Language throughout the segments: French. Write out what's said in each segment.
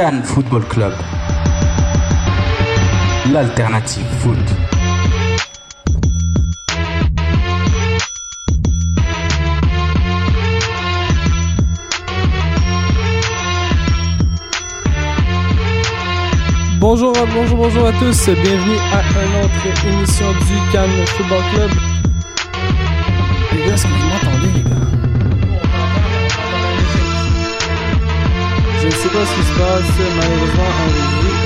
Cannes Football Club. L'alternative foot. Bonjour, bonjour, bonjour à tous. Bienvenue à une autre émission du Cannes Football Club. Les gars, vous m'entendez, Je ne sais pas ce qui se passe, malheureusement, en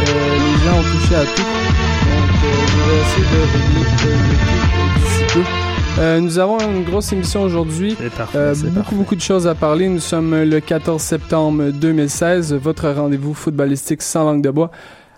euh, les gens ont touché à tout. Donc, euh, je vais essayer de régler le tout d'ici peu. Euh, nous avons une grosse émission aujourd'hui. Euh, beaucoup, parfait. beaucoup de choses à parler. Nous sommes le 14 septembre 2016, votre rendez-vous footballistique sans langue de bois,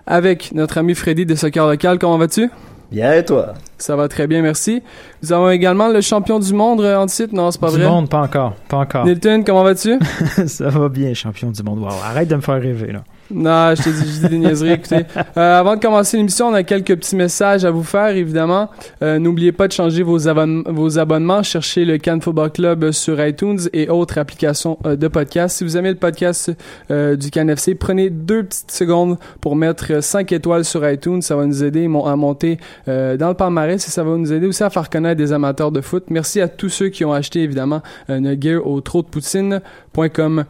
avec notre ami Freddy de Soccer Local. Comment vas-tu? Bien et toi? Ça va très bien, merci. Nous avons également le champion du monde euh, en titre. Non, c'est pas du vrai? monde, pas encore. Pas encore. Nilton, comment vas-tu? ça va bien, champion du monde. Wow, arrête de me faire rêver, là. Non, je te dis, je dis des niaiseries. Écoutez, Euh, avant de commencer l'émission, on a quelques petits messages à vous faire, évidemment. Euh, N'oubliez pas de changer vos, abonne- vos abonnements. Cherchez le Can Football Club sur iTunes et autres applications euh, de podcast. Si vous aimez le podcast euh, du Can FC, prenez deux petites secondes pour mettre 5 étoiles sur iTunes. Ça va nous aider à monter euh, dans le palmarès et ça va nous aider aussi à faire connaître des amateurs de foot. Merci à tous ceux qui ont acheté, évidemment, notre gear au trotdepoutine.com.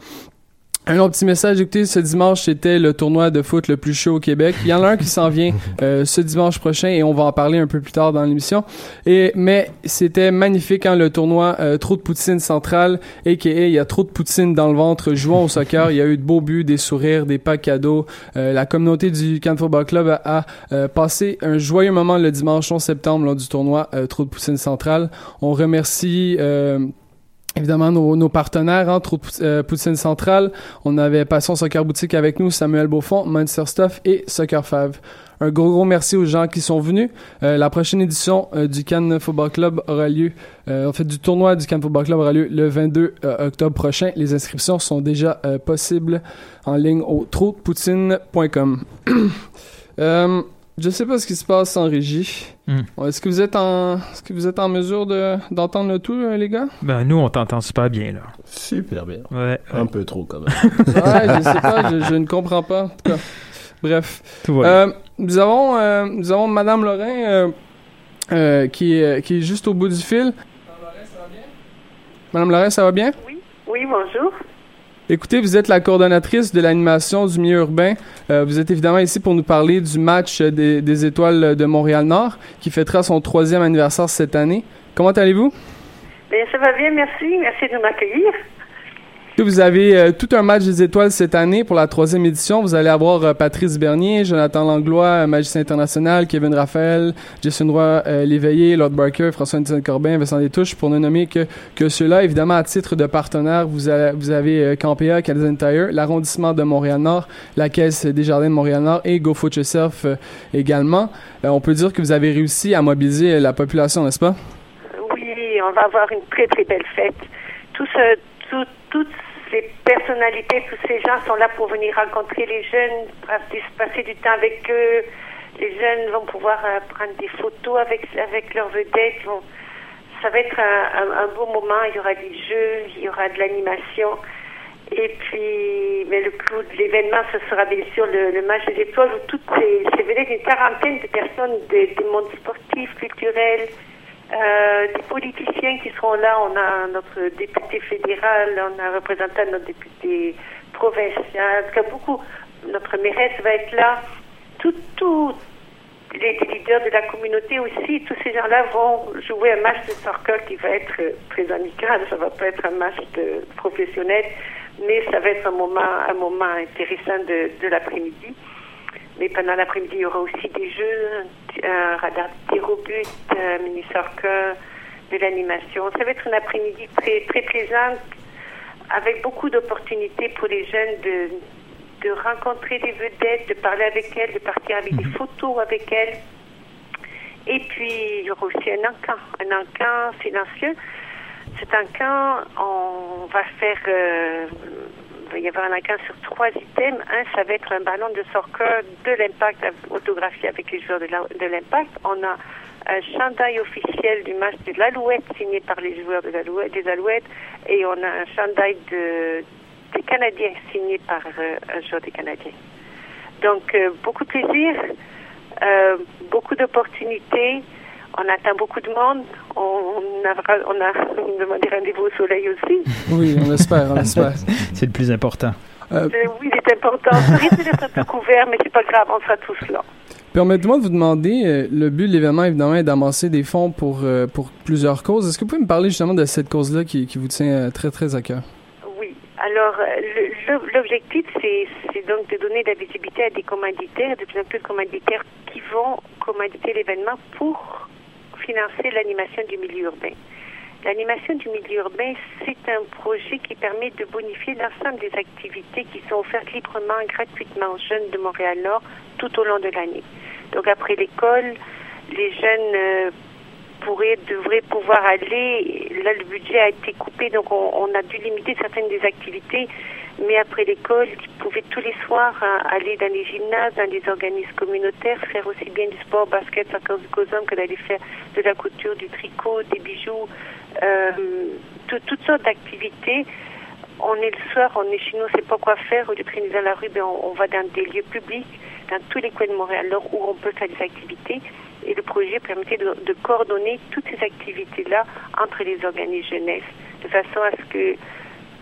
Un autre petit message, écoutez, ce dimanche, c'était le tournoi de foot le plus chaud au Québec. Il y en a un qui s'en vient euh, ce dimanche prochain et on va en parler un peu plus tard dans l'émission. Et mais c'était magnifique, hein, le tournoi euh, Trop de poutine centrale, a.k.a. il y a trop de poutine dans le ventre, jouant au soccer. Il y a eu de beaux buts, des sourires, des packs cadeaux. Euh, la communauté du Can Football Club a, a, euh, passé un joyeux moment le dimanche 11 septembre lors du tournoi euh, Trop de poutine centrale. On remercie... Évidemment, nos, nos partenaires, entre autres euh, Poutine Centrale, on avait Passion Soccer Boutique avec nous, Samuel Beaufond, Monster Stuff et Soccer Fave. Un gros, gros merci aux gens qui sont venus. Euh, la prochaine édition euh, du Cannes Football Club aura lieu, euh, en fait, du tournoi du Cannes Football Club aura lieu le 22 euh, octobre prochain. Les inscriptions sont déjà possibles en ligne au trotpoutine.com. je sais pas ce qui se passe en régie. Hmm. Est-ce que vous êtes en, est-ce que vous êtes en mesure de, d'entendre le tout, euh, les gars? Ben, nous, on t'entend super bien, là. Super bien. Ouais, ouais. Un peu trop quand même. Ouais, je sais pas, je, je ne comprends pas. En tout cas, bref. Tout va bien. Euh, nous avons, euh, nous avons Madame Lorrain euh, euh, qui, est, qui est juste au bout du fil. Madame Lorrain, ça va bien? Oui, bonjour. Écoutez, vous êtes la coordonnatrice de l'animation du milieu urbain. Euh, vous êtes évidemment ici pour nous parler du match des, des Étoiles de Montréal-Nord qui fêtera son troisième anniversaire cette année. Comment allez-vous? Bien, ça va bien, merci. Merci de m'accueillir. Vous avez euh, tout un match des étoiles cette année pour la troisième édition. Vous allez avoir euh, Patrice Bernier, Jonathan Langlois, euh, magicien international, Kevin Raphaël, Jason Roy euh, Léveillé, Lord Barker, François Antoine Corbin, Vincent Détouche, pour ne nommer que, que ceux-là. Évidemment, à titre de partenaire, vous, avez- vous avez euh, Campea, Canadian Tire, l'arrondissement de Montréal-Nord, la Caisse des Jardins de Montréal-Nord et Go Foot Yourself également. On peut dire que vous avez réussi à mobiliser la population, n'est-ce pas? Oui, on va avoir une très, très belle fête. Tout ce, tout- toutes ces personnalités, tous ces gens sont là pour venir rencontrer les jeunes, passer, du temps avec eux. Les jeunes vont pouvoir euh, prendre des photos avec, avec leurs vedettes. Ça va être un, un- beau moment. Il y aura des jeux, il y aura de l'animation. Et puis, mais le clou de l'événement, ce sera bien sûr le, le match des étoiles où toutes ces, ces vedettes, une quarantaine de personnes des, des mondes sportifs, culturels, euh, des politiciens qui seront là. On a notre député fédéral, on a un représentant notre député provincial. En tout cas, beaucoup. Notre mairesse va être là. Tout, les leaders de la communauté aussi, tous ces gens-là vont jouer un match de soccer qui va être très amical. Ça va pas être un match de professionnel, mais ça va être un moment, un moment intéressant de, de l'après-midi. Mais pendant l'après-midi, il y aura aussi des jeux, un radar de tir au but, un mini soccer, de l'animation. Ça va être une après-midi très, très plaisante avec beaucoup d'opportunités pour les jeunes de, de rencontrer des vedettes, de parler avec elles, de partir avec des photos avec elles. Et puis, il y aura aussi un encan, un encan silencieux. Cet encan, on va faire, euh, il va y avoir un encan sur trois items. Un, ça va être un ballon de soccer de l'impact autographié avec les joueurs de l'impact. On a un chandail officiel du match de l'Alouette signé par les joueurs de des Alouettes et on a un chandail de, des Canadiens signé par euh, un joueur des Canadiens. Donc, euh, beaucoup de plaisir, euh, beaucoup d'opportunités. On attend beaucoup de monde. On, a, on a demandé rendez-vous au soleil aussi. Oui, on espère, on espère. C'est le plus important. Euh, oui, c'est important. Ça risque d'être un peu couvert, mais c'est pas grave, on sera tous là. Permettez-moi de vous demander, euh, le but de l'événement, évidemment, est d'amasser des fonds pour, euh, pour plusieurs causes. Est-ce que vous pouvez me parler justement de cette cause-là qui, qui vous tient euh, très, très à cœur? Oui. Alors, euh, le- le- l'objectif, c'est c'est donc de donner de la visibilité à des commanditaires, de plus en plus de commanditaires qui vont commanditer l'événement pour financer l'animation du milieu urbain. L'animation du milieu urbain, c'est un projet qui permet de bonifier l'ensemble des activités qui sont offertes librement, gratuitement aux jeunes de Montréal-Nord tout au long de l'année. Donc, après l'école, les jeunes euh, pourraient, devraient pouvoir aller. Là, le budget a été coupé, donc on, on a dû limiter certaines des activités. Mais après l'école, ils pouvaient tous les soirs hein, aller dans les gymnases, dans les organismes communautaires, faire aussi bien du sport, basket, soccer, du cosum, que d'aller faire de la couture, du tricot, des bijoux, euh, tout- toutes sortes d'activités. On est le soir, on est chez nous, on sait pas quoi faire. Au lieu de traîner dans la rue, ben, on, va dans des lieux publics, dans tous les coins de Montréal, là où on peut faire des activités. Et le projet permettait de coordonner toutes ces activités-là entre les organismes jeunesse, de façon à ce que,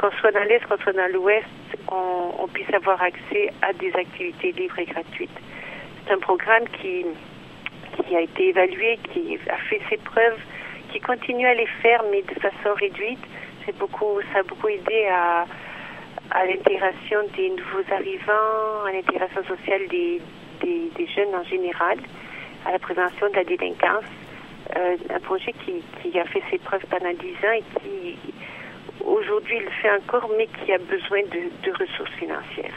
qu'on soit dans l'Est, qu'on soit dans l'Ouest, on, puisse avoir accès à des activités libres et gratuites. C'est un programme qui, qui a été évalué, qui a fait ses preuves, qui continue à les faire, mais de façon réduite. C'est beaucoup, ça a beaucoup aidé à, à l'intégration des nouveaux arrivants, à l'intégration sociale des, des, jeunes en général, à la prévention de la délinquance. Euh, un projet qui, qui a fait ses preuves pendant dix ans et qui aujourd'hui le fait encore, mais qui a besoin de, de ressources financières.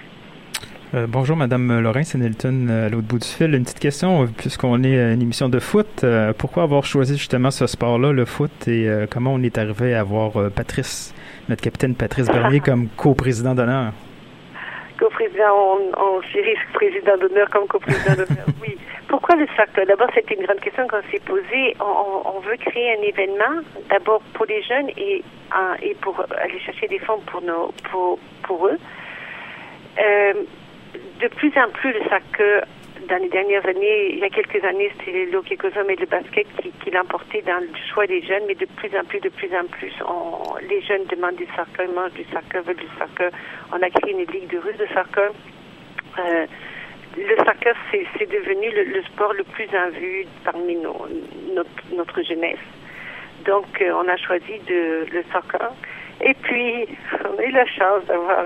Euh, bonjour, Madame Lorrain, c'est Nelton euh, à l'autre bout du fil. Une petite question, euh, puisqu'on est à une émission de foot, euh, pourquoi avoir choisi justement ce sport-là, le foot, et euh, comment on est arrivé à avoir Patrice, notre capitaine Patrice Bernier, comme co-président d'honneur? Co-président, on, on chérit président d'honneur comme co-président d'honneur. Oui. Pourquoi le soccer D'abord, c'était une grande question qu'on s'est posée. On, veut créer un événement, d'abord pour les jeunes et, pour aller chercher des fonds pour, eux. Euh, de plus en plus, le soccer, dans les dernières années, il y a quelques années, c'était le hockey et le basket qui, qui l'emportaient dans le choix des jeunes, mais de plus en plus, de plus en plus, les jeunes demandent du soccer, ils mangent du soccer, veulent du soccer. On a créé une ligue de russe de soccer. Euh, le soccer, c'est devenu le, le sport le plus en vue parmi nos, notre, notre jeunesse. Donc, euh, on a choisi de, le soccer. Et puis, on a eu la chance d'avoir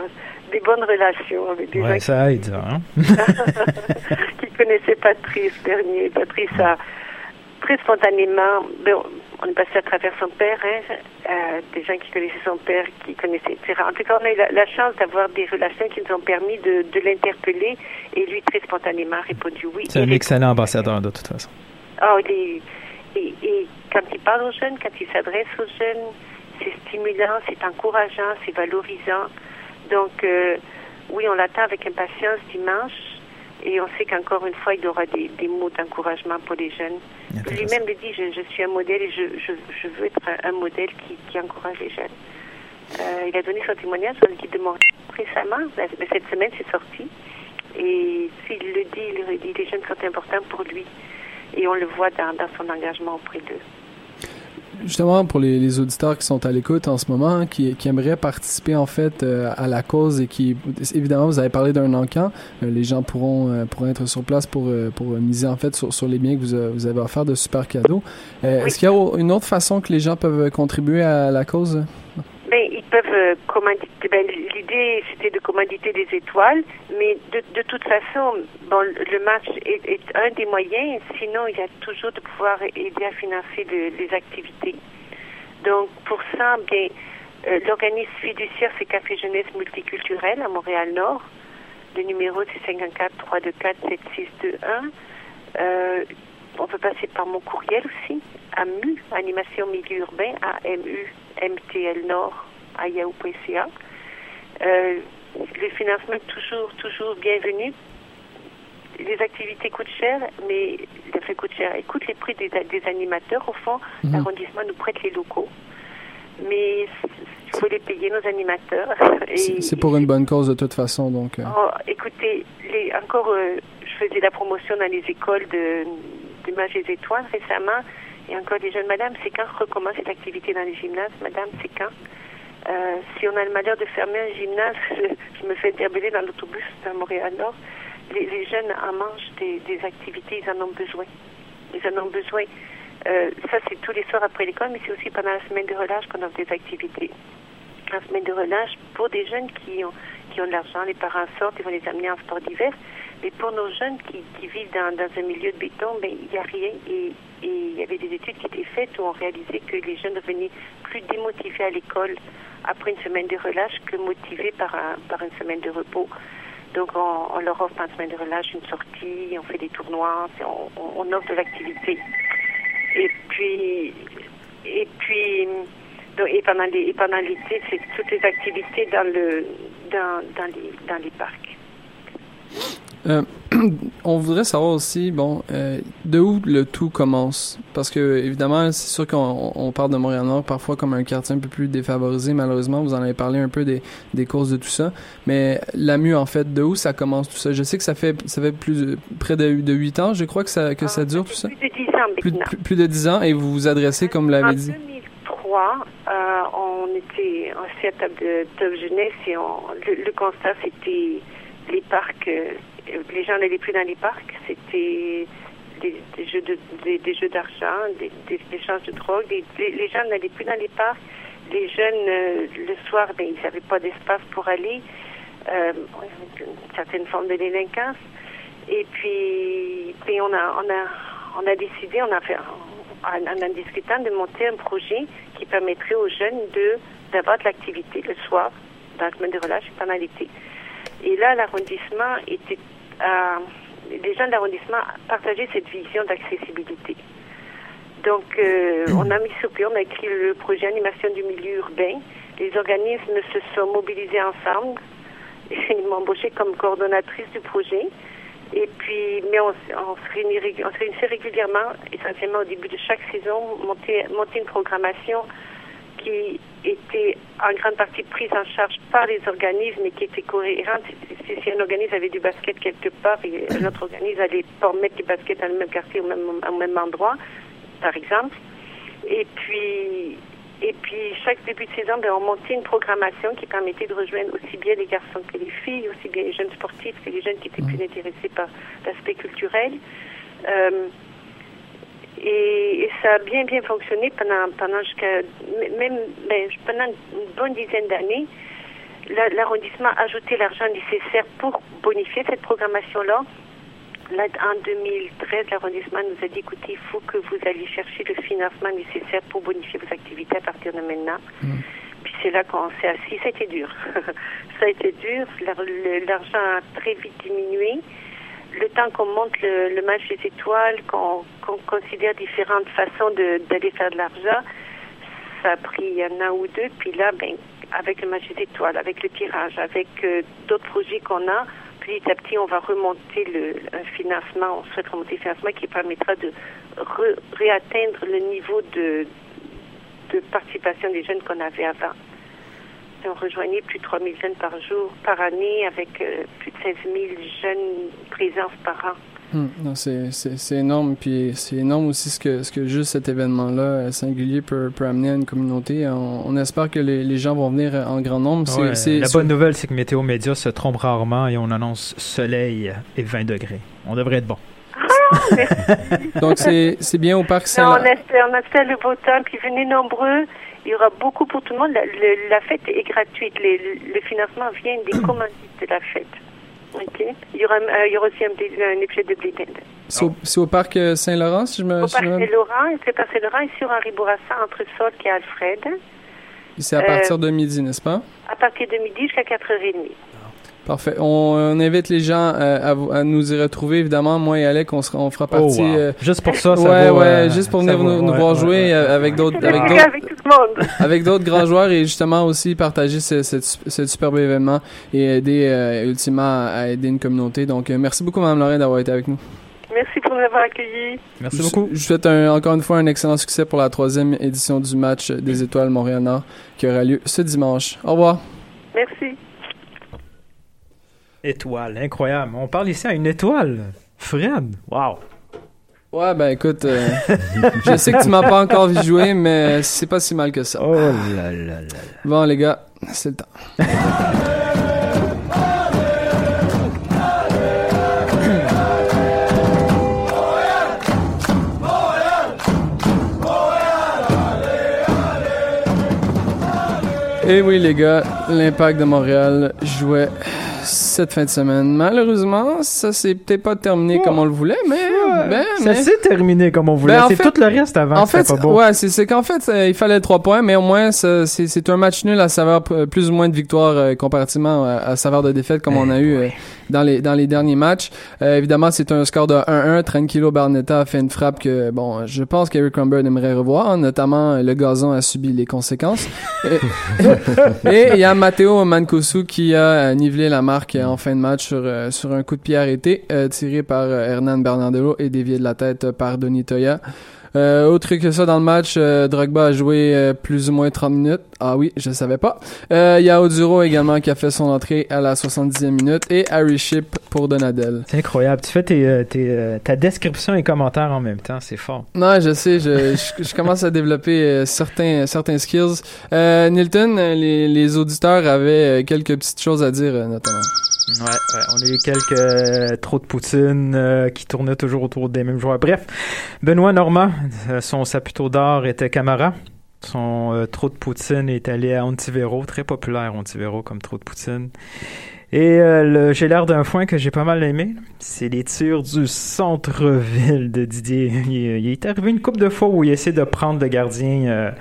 des bonnes relations avec des Ouais, gens ça aide, ça, hein? qui connaissaient Patrice Bernier. Patrice a très spontanément, ben, on est passé à travers son père, hein, euh, des gens qui connaissaient son père, qui connaissaient, etc. En tout cas, on a eu la, la chance d'avoir des relations qui nous ont permis de, de l'interpeller et lui, très spontanément, a répondu oui. C'est un excellent ambassadeur, de toute façon. il est- et, et quand il parle aux jeunes, quand il s'adresse aux jeunes, c'est stimulant, c'est encourageant, c'est valorisant. Donc, euh, oui, on l'attend avec impatience dimanche et on sait qu'encore une fois, il y aura des, des mots d'encouragement pour les jeunes. Lui-même le dit, je, je suis un modèle et je, je, je veux être un, un modèle qui, qui encourage les jeunes. Euh, il a donné son témoignage sur le guide de Montréal récemment, mais cette semaine c'est sorti. Et s'il le dit, il le redit, les jeunes sont importants pour lui. Et on le voit dans, dans son engagement auprès d'eux. Justement, pour les, les auditeurs qui sont à l'écoute en ce moment, qui, qui aimeraient participer en fait euh, à la cause et qui, évidemment, vous avez parlé d'un encan, euh, les gens pourront, euh, pourront être sur place pour, euh, pour miser en fait sur, sur les biens que vous, euh, vous avez offert de super cadeaux. Euh, Est-ce qu'il y a une autre façon que les gens peuvent contribuer à la cause? Peuvent euh, commanditer. Ben, L'idée, c'était de commanditer des étoiles, mais de, de toute façon, bon, le match est, un des moyens. Sinon, il y a toujours de pouvoir aider à financer le- les activités. Donc, pour ça, euh, l'organisme fiduciaire, c'est Café Jeunesse Multiculturel à Montréal-Nord. Le numéro, c'est 54 324 7621. Euh, on peut passer par mon courriel aussi, AMU, Animation Milieu Urbain, AMU, MTL Nord, à yahoo.ca. Euh, le financement est toujours, toujours bienvenu. Les activités coûtent cher, mais les fait coûtent cher. Écoute les prix des, des animateurs. Au fond, Mhm. l'arrondissement nous prête les locaux. Mais il faut les payer, nos animateurs. C'est pour une bonne cause de toute façon, donc. euh, Oh, écoutez, les, encore, euh, je faisais la promotion dans les écoles de d'image des étoiles récemment. Et encore des jeunes, madame, c'est quand recommence cette activité dans les gymnases? Madame, c'est quand? Euh, si on a le malheur de fermer un gymnase, je, me fais interpeller dans l'autobus à Montréal-Nord. Les, les jeunes en mangent des, des activités, ils en ont besoin. Ils en ont besoin. Euh, ça, c'est tous les soirs après l'école, mais c'est aussi pendant la semaine de relâche qu'on offre des activités. La semaine de relâche pour des jeunes qui ont, qui ont de l'argent, les parents sortent, ils vont les amener en sport d'hiver. Mais pour nos jeunes qui, vivent dans, un milieu de béton, ben, il n'y a rien. Et, il y avait des études qui étaient faites où on réalisait que les jeunes revenaient plus démotivés à l'école après une semaine de relâche que motivés par, un, par une semaine de repos. Donc, on, leur offre en semaine de relâche une sortie, on fait des tournois, on, offre de l'activité. Et puis, et puis, et pendant les, et pendant l'été, c'est toutes les activités dans le, dans, dans les, dans les parcs. Euh, on voudrait savoir aussi, bon, euh, de où le tout commence? Parce que, évidemment, c'est sûr qu'on on parle de Montréal-Nord parfois comme un quartier un peu plus défavorisé, malheureusement. Vous en avez parlé un peu des, des causes de tout ça. Mais la MU, en fait, de où ça commence tout ça? Je sais que ça fait, ça fait plus, de- près de, de 8 ans, je crois que ça, que ça Ah, dure tout ça. Plus de 10 ans Plus, plus, plus de 10 ans et vous vous adressez, comme vous En l'avez dit. 2003, euh, on était en table de top jeunesse et on, le, le constat c'était les parcs, euh, les gens n'allaient plus dans les parcs, c'était des, jeux de, des, jeux d'argent, des, échanges de drogue, les, gens n'allaient plus dans les parcs, les jeunes euh, le soir, ben, ils n'avaient pas d'espace pour aller, euh, une certaine forme de délinquance. Et puis, puis on a, on a, on a décidé, on a fait, en, en discutant, de monter un projet qui permettrait aux jeunes de d'avoir de l'activité le soir, dans la semaine de relâche et pendant l'été. Et là, l'arrondissement était, les gens de l'arrondissement partageaient cette vision d'accessibilité. Donc, euh, on a mis sur pied, on a écrit le projet animation du milieu urbain. Les organismes se sont mobilisés ensemble. Ils m'ont embauchée comme coordonnatrice du projet. Et puis, mais on, se on réunissait régulièrement, essentiellement au début de chaque saison, monter, monter une programmation qui était en grande partie prise en charge par les organismes et qui était cohérente. Si, si- si un organisme avait du basket quelque part et un autre organisme allait pas mettre du basket dans le même quartier au même, au même endroit, par exemple. Et puis, et puis chaque début de saison, ben, on montait une programmation qui permettait de rejoindre aussi bien les garçons que les filles, aussi bien les jeunes sportifs que les jeunes qui étaient plus intéressés par l'aspect culturel. Euh, et, et ça a bien bien fonctionné pendant pendant jusqu'à même ben, pendant une bonne dizaine d'années. La- L'arrondissement a ajouté l'argent nécessaire pour bonifier cette programmation-là. Là, en 2013, l'arrondissement nous a dit, écoutez, il faut que vous alliez chercher le financement nécessaire pour bonifier vos activités à partir de maintenant. Puis c'est là qu'on s'est assis. Ça a été dur. ça a été dur. L'argent a très vite diminué. Le temps qu'on monte le, le match des étoiles, qu'on considère différentes façons d'aller faire de l'argent, ça a pris un an ou deux. Puis là, ben, avec le match des étoiles, avec le tirage, avec euh, d'autres projets qu'on a, petit à petit, on va remonter le, financement, on souhaite remonter le financement qui permettra de re- réatteindre le niveau de, de participation des jeunes qu'on avait avant. On rejoignait plus de 3 000 jeunes par jour, par année, avec euh, plus de 16 000 jeunes présences par an. Hum, non, c'est, c'est, c'est énorme, puis c'est énorme aussi ce que, ce que juste cet événement-là euh, singulier peut, peut amener à une communauté. On, on espère que les, les gens vont venir euh, en grand nombre. Ouais, la bonne nouvelle, c'est que Météo Média se trompe rarement et on annonce soleil et 20 degrés. On devrait être bon. Donc c'est, c'est bien au parc Non, on Saint-Laurent. espère, on espère le beau temps, puis venez nombreux. Il y aura beaucoup pour tout le monde. La, le- la fête est gratuite. Les- Le, financement vient des commandites de la fête. OK? Il y aura, euh, il y aura aussi un, un épisode de blé. C'est au, parc euh, Saint-Laurent, si je me Au parc Saint-Laurent, c'est par Saint-Laurent et sur Henri Bourassa, entre Sault et Alfred, C'est à Euh, partir de midi, n'est-ce pas? à partir de midi jusqu'à 4h30. Parfait. On, on invite les gens euh, à, nous y retrouver, évidemment. Moi et Alec, on, sera, on fera Oh, partie... wow. euh, Juste pour ça, ça ouais, vaut, ouais, euh, juste pour venir vaut- nous, nous voir ouais, jouer ouais. avec d'autres avec d'autres avec grands joueurs et justement aussi partager ce, ce, ce superbe événement et aider euh, ultimement à aider une communauté. Donc, euh, merci beaucoup, Mme Lorraine, d'avoir été avec nous. Merci pour m'avoir accueilli. Merci Je- beaucoup. Je vous souhaite un- encore une fois un excellent succès pour la troisième édition du match des Étoiles Montréal-Nord qui aura lieu ce dimanche. Au revoir. Merci. Étoile, incroyable. On parle ici à une étoile. Fred, wow. Ouais, ben écoute, euh, je sais que tu m'as pas encore vu jouer, mais c'est pas si mal que ça. Oh là là là. Bon, les gars, c'est le temps. Et Eh oui, les gars, l'Impact de Montréal jouait cette fin de semaine. Malheureusement, ça s'est peut-être pas terminé comme on le voulait, mais... ben, Ça mais- s'est terminé comme on voulait. Ben, en c'est fait- tout le reste avant en fait, pas beau. ouais, c'est c'est qu'en fait, euh, il fallait trois points, mais au moins, c'est c'est un match nul à saveur euh, plus ou moins de victoire euh, comparativement à, à saveur de défaite comme on a eu euh, dans les dans les derniers matchs. Euh, évidemment, c'est un score de 1-1. Tranquilo Barnetta a fait une frappe que, bon, je pense qu'Eric Crumber aimerait revoir, notamment euh, le gazon a subi les conséquences. Et- il y a Matteo Mancosu qui a euh, nivelé la marque euh, en fin de match sur, euh, sur un coup de pied arrêté euh, tiré par euh, Hernan Bernardelo et dévié de la tête par Donny Toya. Euh, autre que ça dans le match, euh, Drogba a joué euh, plus ou moins 30 minutes. Ah oui, je savais pas. Euh, Il y a Oduro également qui a fait son entrée à la 70e minute et Harry Ship pour Donadel. C'est incroyable. Tu fais tes, euh, tes, euh, ta description et commentaires en même temps. C'est fort. Non, je sais, je, je, je commence à développer certains certains skills. Euh, Nilton, les, les auditeurs avaient quelques petites choses à dire notamment. Ouais, ouais, on a eu quelques euh, trop de poutine euh, qui tournaient toujours autour des mêmes joueurs. Bref, Benoît Normand, euh, son saputo d'or était Camara. Son euh, trop de poutine est allé à Ontivero, très populaire Ontivero comme trop de poutine. Et euh, le j'ai l'air d'un foin que j'ai pas mal aimé, c'est les tirs du centre-ville de Didier. Il, il est arrivé une couple de fois où il essaie de prendre le gardien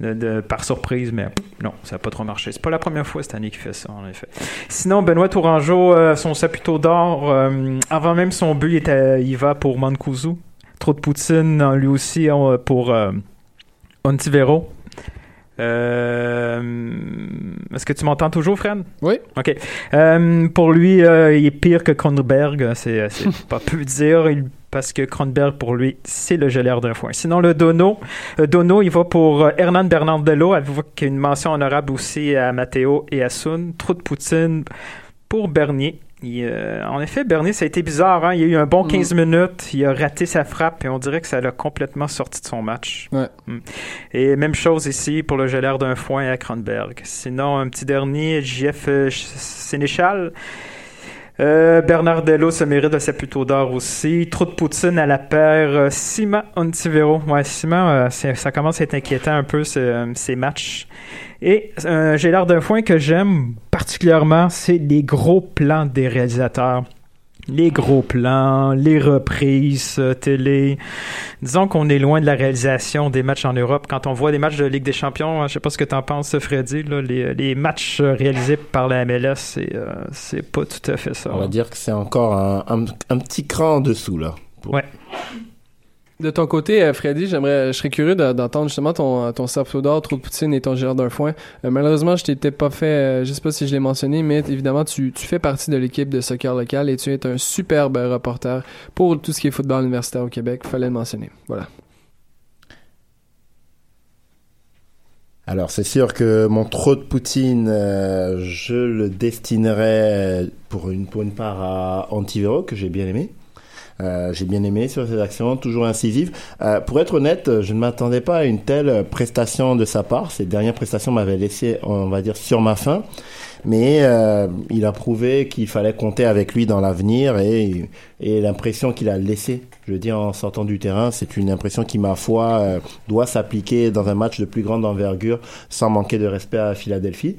de, de- par surprise, mais non, ça n'a pas trop marché. C'est pas la première fois cette année qu'il fait ça, en effet. Sinon, Benoît Tourangeau, euh, son saputo d'or, euh, avant même son but, il, était, il va pour Mancuso. Trop de Poutine, euh, lui aussi, euh, pour euh, Ontivero. Euh, Est-ce que tu m'entends toujours, Fred? Oui. OK. Pour lui, il est pire que Kronberg. C'est c'est pas peu dire. Il- parce que Kronberg, pour lui, c'est le geleur d'un foin. Sinon, le Dono, euh, Dono, il va pour euh, Hernan Bernardello, avec une mention honorable aussi à Matteo et à Sun. Trop de Poutine pour Bernier. Il, euh, en effet, Bernier, ça a été bizarre. Hein? Il y a eu un bon 15 minutes. Il a raté sa frappe et on dirait que ça l'a complètement sorti de son match. Ouais. Mm. Et même chose ici pour le geleur d'un foin à Kronberg. Sinon, un petit dernier, JF Sénéchal. Euh, Bernardello se mérite de sa plutôt d'or aussi. Trop de poutine à la paire. Euh, Sima Ontivero. Ouais, Sima, euh, ça commence à être inquiétant un peu euh, ces matchs. Et j'ai l'air d'un foin que j'aime particulièrement, c'est les gros plans des réalisateurs. Les gros plans, les reprises euh, télé. Disons qu'on est loin de la réalisation des matchs en Europe. Quand on voit des matchs de Ligue des Champions, hein, je sais pas ce que t'en penses, Freddy, là, les, les matchs euh, réalisés par la MLS, c'est euh, pas tout à fait ça. On va dire que c'est encore un, un, un petit cran en dessous, là. Ouais. De ton côté, euh, Freddy, j'aimerais, je serais curieux de- d'entendre justement ton, ton saputo d'or, trop de poutine et ton gérard d'un foin. Euh, malheureusement, je t'ai pas fait, euh, je sais pas si je l'ai mentionné, mais évidemment, tu, fais partie de l'équipe de soccer local et tu es un superbe reporter pour tout ce qui est football universitaire au Québec. Fallait le mentionner. Voilà. Alors, c'est sûr que mon trop de Poutine, euh, je le destinerais pour une, pour part à Antivero, que j'ai bien aimé. Euh, j'ai bien aimé sur ses actions, toujours incisives. Euh, pour être honnête, je ne m'attendais pas à une telle prestation de sa part. Ces dernières prestations m'avaient laissé, on va dire, sur ma faim. Mais euh, il a prouvé qu'il fallait compter avec lui dans l'avenir et, et l'impression qu'il a laissée, je veux dire, en sortant du terrain, c'est une impression qui, ma foi, euh, doit s'appliquer dans un match de plus grande envergure sans manquer de respect à Philadelphie.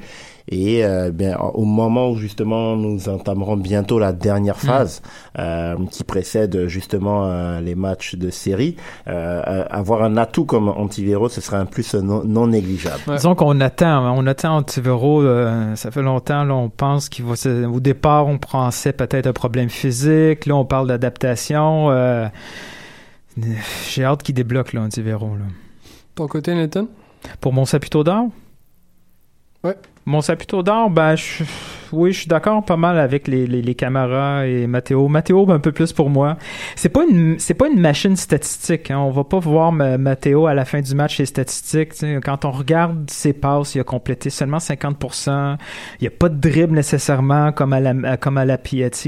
Et euh, bien, au moment où justement nous entamerons bientôt la dernière Mm. phase euh, qui précède justement euh, les matchs de série, euh, euh, avoir un atout comme Antivero, ce serait un plus non, non négligeable. Ouais. Disons qu'on attend, hein. on attend Antivero, euh, ça fait longtemps, là, on pense qu'il va se- au départ, on pensait peut-être un problème physique, là, on parle d'adaptation, euh, j'ai hâte qu'il débloque, là, Antivero, là. Ton côté, Nathan? Pour mon Saputo d'or? Ouais. Mon Saputo d'or, ben, oui, je suis d'accord pas mal avec les, les, et. Matteo, ben, un peu plus pour moi. C'est pas une, pas une machine statistique, hein. On va pas voir Ma- Matteo à la fin du match les statistiques. Quand on regarde ses passes, il a complété seulement 50%. Il y a pas de dribble nécessairement comme à la, comme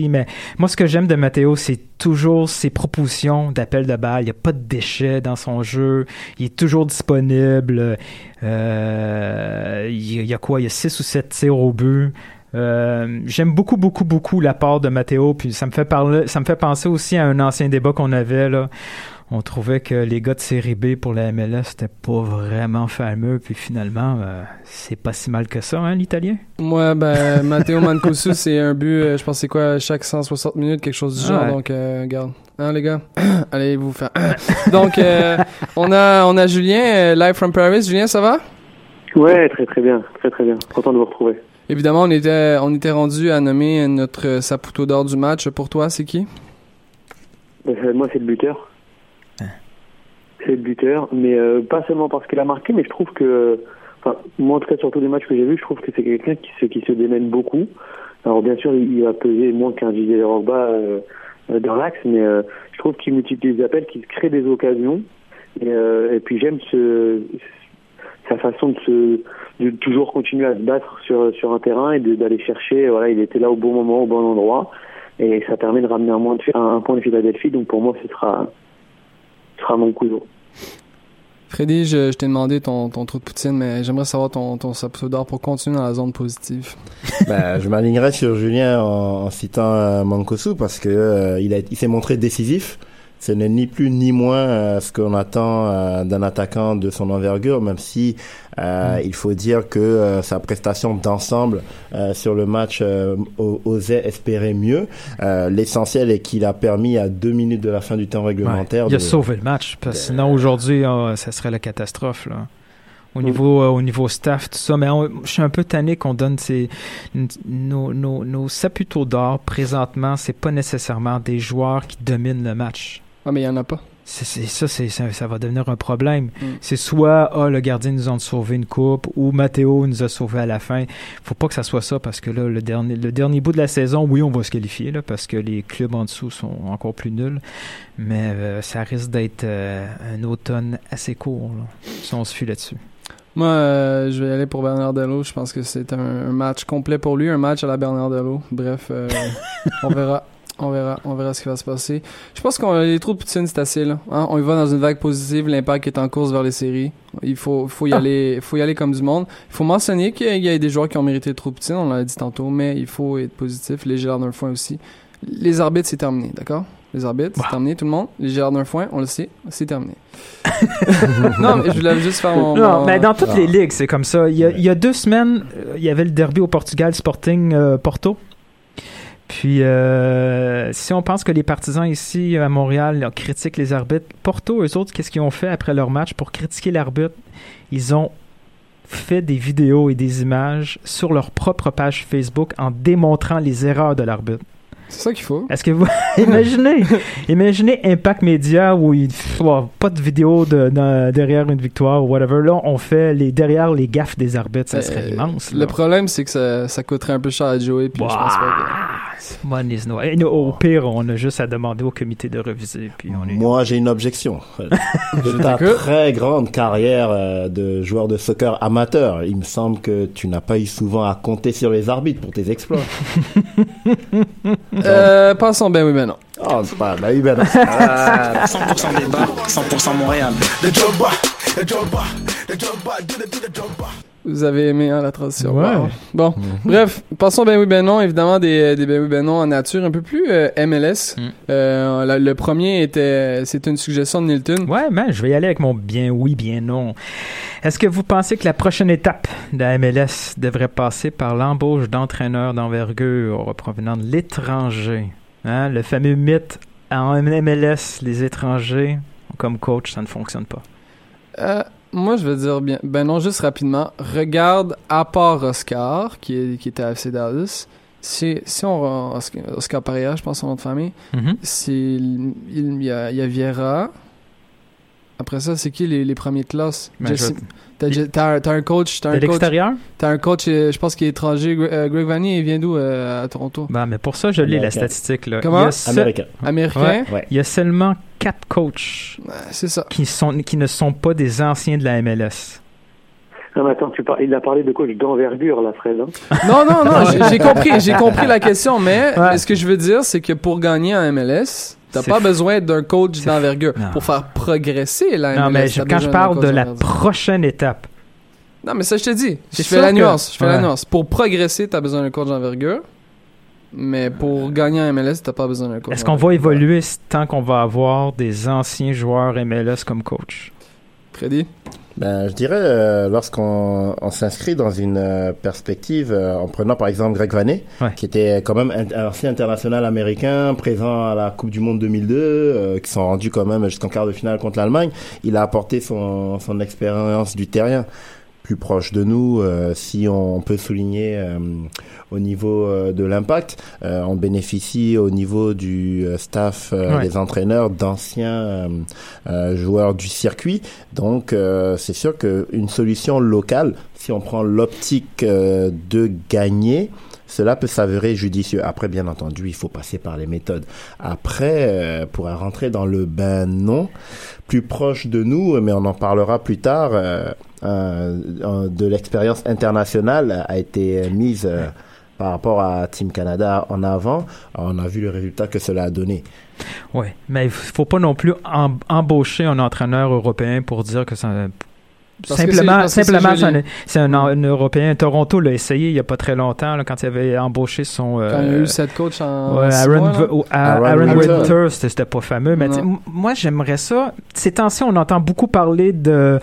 mais moi, ce que j'aime de Matteo, c'est toujours ses propositions d'appel de balle. Il n'y a pas de déchets dans son jeu. Il est toujours disponible. Euh, il y a quoi? Il y a 6 ou 7 tirs au but. Euh, J'aime beaucoup, beaucoup, beaucoup l'apport de Matteo. Puis ça me fait parler, ça me fait penser aussi à un ancien débat qu'on avait là. On trouvait que les gars de série B pour la MLS c'était pas vraiment fameux. Puis finalement, euh, c'est pas si mal que ça, hein, l'italien? Moi, ben, Matteo Mancosu, c'est un but, euh, je pense c'est quoi, chaque 160 minutes, quelque chose du genre. Ouais. Donc, regarde. Hein, les gars? Allez, vous faire. donc, on a, on a Julien, live from Paris. Julien, ça va? Ouais, très très bien, très très bien. Content de vous retrouver. Évidemment, on était, on était rendu à nommer notre Saputo d'or du match. Pour toi, c'est qui? Euh, moi, c'est le buteur. C'est le buteur, mais euh, pas seulement parce qu'il a marqué, mais je trouve que, enfin, moi en tout cas sur tous les matchs que j'ai vus, je trouve que c'est quelqu'un qui se, qui se démène beaucoup. Alors bien sûr, il, il va peser moins qu'un Didier Drogba euh, euh, dans l'axe, mais euh, je trouve qu'il multiplie les appels, qu'il crée des occasions. Et, euh, et puis j'aime ce, sa façon de se de toujours continuer à se battre sur sur un terrain et d'aller chercher. Voilà, il était là au bon moment, au bon endroit, et ça permet de ramener un, point de, un, point de Philadelphie. Donc pour moi, ce sera ce sera mon couteau. Freddy, je, je t'ai demandé ton, ton trou de poutine, mais j'aimerais savoir ton, ton d'or pour continuer dans la zone positive. Ben, je m'alignerai sur Julien en, en citant euh, Mankosu parce que euh, il, a- il s'est montré décisif. Ce n'est ni plus ni moins euh, ce qu'on attend euh, d'un attaquant de son envergure, même si euh, il faut dire que euh, sa prestation d'ensemble euh, sur le match euh, osait espérer mieux. Euh, L'essentiel est qu'il a permis à deux minutes de la fin du temps réglementaire Il a de- sauvé le match. Parce que sinon, aujourd'hui, ah, ça serait la catastrophe. Là. Au niveau, euh, au niveau staff, tout ça. Mais on- je suis un peu tanné qu'on donne ces, nos, nos, nos d'or présentement. C'est pas nécessairement des joueurs qui dominent le match. Ah, mais il y en a pas. Ça, ça, ça va devenir un problème. Mm. C'est soit ah, le gardien nous a sauvé une coupe ou Matteo nous a sauvé à la fin. Faut pas que ça soit ça parce que là, le dernier, le dernier bout de la saison, oui, on va se qualifier là, parce que les clubs en dessous sont encore plus nuls. Mais euh, ça risque d'être euh, un automne assez court là, si on se fuit là-dessus. Moi, euh, je vais aller pour Bernardello. Je pense que c'est un, un match complet pour lui, un match à la Bernardello. Bref, euh, on verra. On verra, on verra ce qui va se passer. Je pense qu'on les trous de poutine, c'est assez là. Hein? On y va dans une vague positive. L'impact est en course vers les séries. Il faut, faut y Ah. aller, faut y aller comme du monde. Il faut mentionner qu'il y a- il y a des joueurs qui ont mérité le trou de poutine. On l'a dit tantôt, mais il faut être positif. Les Gérard d'un foin aussi. Les arbitres, c'est terminé, d'accord? Les arbitres, c'est terminé, tout le monde. Les Gérard d'un foin, on le sait, c'est terminé. non, mais je voulais juste faire mon. Non, mon- mais dans toutes Ah. les ligues, c'est comme ça. Il y a, il y a deux semaines, euh, il y avait le derby au Portugal, Sporting euh, Porto. Puis, euh, si on pense que les partisans ici à Montréal critiquent les arbitres, Porto, eux autres, qu'est-ce qu'ils ont fait après leur match pour critiquer l'arbitre? Ils ont fait des vidéos et des images sur leur propre page Facebook en démontrant les erreurs de l'arbitre. C'est ça qu'il faut. Est-ce que vous imaginez, imaginez Impact Media où il pff, pas de vidéo de, de- derrière une victoire ou whatever. Là, on fait les derrière les gaffes des arbitres, ça serait Euh, immense. Le problème, c'est que ça, ça coûterait un peu cher à Joey, puis je pense pas Money is no- Et nous, Au pire, on a juste à demander au comité de reviser. Puis on est... Moi, j'ai une objection. De ta très grande carrière euh, de joueur de soccer amateur, il me semble que tu n'as pas eu souvent à compter sur les arbitres pour tes exploits. Euh, passons ben oui, ben non. Oh, c'est pas, bah oui, ben non. Ah, 100% débat, 100% Montréal. Vous avez aimé hein, la transition. Ouais. Wow. Bon, bref, passons ben oui ben non, évidemment des, des ben oui ben non en nature un peu plus euh, MLS. Mm. Euh, la- le premier était c'était une suggestion de Nilton. Ouais, mais je vais y aller avec mon bien oui, bien non. Est-ce que vous pensez que la prochaine étape de la MLS devrait passer par l'embauche d'entraîneurs d'envergure provenant de l'étranger? Hein, le fameux mythe en MLS, les étrangers comme coach, ça ne fonctionne pas. Euh, moi, je vais dire bien. Ben non, juste rapidement. Regarde, à part Oscar, qui, est, qui était à FC Dallas, si, si on. Oscar, Oscar Pareja, je pense son nom de famille, Mhm. c'est. Il, il y, a, il y a Vieira. Après ça, c'est qui les, les premiers de classe Ben, Jesse- je- T'as Je- T'as t'as un coach. T'as De un coach, l'extérieur? t'as un coach euh, je pense qu'il est étranger. Euh, Greg Vanny, il vient d'où euh, à Toronto? Ben, mais pour ça, je lis la statistique. Là. Comment? Se- Américain. Américain? Ouais. Ouais. Il y a seulement quatre coachs Ouais, C'est ça. qui, sont, qui ne sont pas des anciens de la MLS. Non, mais attends, tu par... il a parlé de coach d'envergure, la Fred. Hein. Non, non, non, j'ai- j'ai compris, j'ai compris la question, mais, Ouais. mais ce que je veux dire, c'est que pour gagner en MLS, t'as pas besoin d'un coach d'envergure. Pour faire progresser la MLS. non, mais je- quand je parle de la prochaine étape, Non, mais ça, je te dis. Je fais la que- nuance. Je fais la nuance. Pour progresser, t'as besoin d'un coach d'envergure. Mais pour gagner en MLS, t'as pas besoin d'un coach. est-ce qu'on va évoluer tant qu'on va avoir des anciens joueurs MLS comme coach? Freddy? Ben, je dirais, euh, lorsqu'on on s'inscrit dans une euh, perspective, euh, en prenant par exemple Greg Vanet, Ouais. qui était quand même un, un ancien international américain, présent à la Coupe du Monde 2002, euh, qui sont rendus quand même jusqu'en quart de finale contre l'Allemagne, il a apporté son, son expérience du terrain plus proche de nous, euh, si on peut souligner euh, au niveau euh, de l'impact, on bénéficie au niveau du staff, Ouais. des entraîneurs, d'anciens joueurs du circuit. Donc, euh, c'est sûr qu'une solution locale, si on prend l'optique de gagner, cela peut s'avérer judicieux. Après, bien entendu, il faut passer par les méthodes. Après, euh, pour rentrer dans le ben non, plus proche de nous, mais on en parlera plus tard, euh, euh, euh, de l'expérience internationale a été mise euh, par rapport à Team Canada en avant. On a vu le résultat que cela a donné. Oui, mais il faut pas non plus em- embaucher un entraîneur européen pour dire que ça. Parce simplement, c'est simplement, c'est un, c'est un, un Européen. Toronto l'a essayé il y a pas très longtemps, là, quand il avait embauché son. euh, Quand il y a eu sept coachs en. Ouais, Aaron, mois. V- ou- A- Aaron Aaron Winter. Winter, c'était c'était pas fameux, mais moi j'aimerais ça. Ces temps-ci, on entend beaucoup parler de,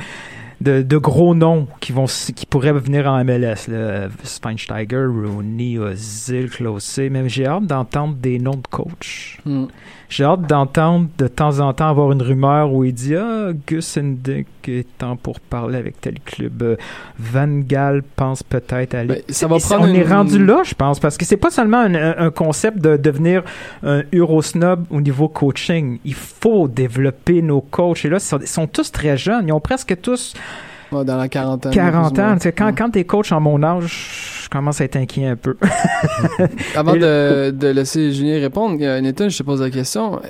de, de gros noms qui vont qui pourraient venir en MLS. Là. Schweinsteiger, Rooney, Ozil, Klose. Même j'ai hâte d'entendre des noms de coach. Hmm. J'ai hâte d'entendre de temps en temps avoir une rumeur où il dit Ah, Gus est temps pour parler avec tel club. Euh, Van Gaal pense peut-être aller. Ben, ça va prendre on est rendu là, je pense, parce que c'est pas seulement un, un- un concept de devenir un Eurosnob au niveau coaching. Il faut développer nos coachs. Et là, ils sont, ils sont tous très jeunes. Ils ont presque tous Dans la quarantaine. 40 plus ou ans. quand, quand t'es coach en mon âge, je commence à être inquiet un peu. Avant de, de laisser Julien répondre, euh, Nathan, je te pose la question.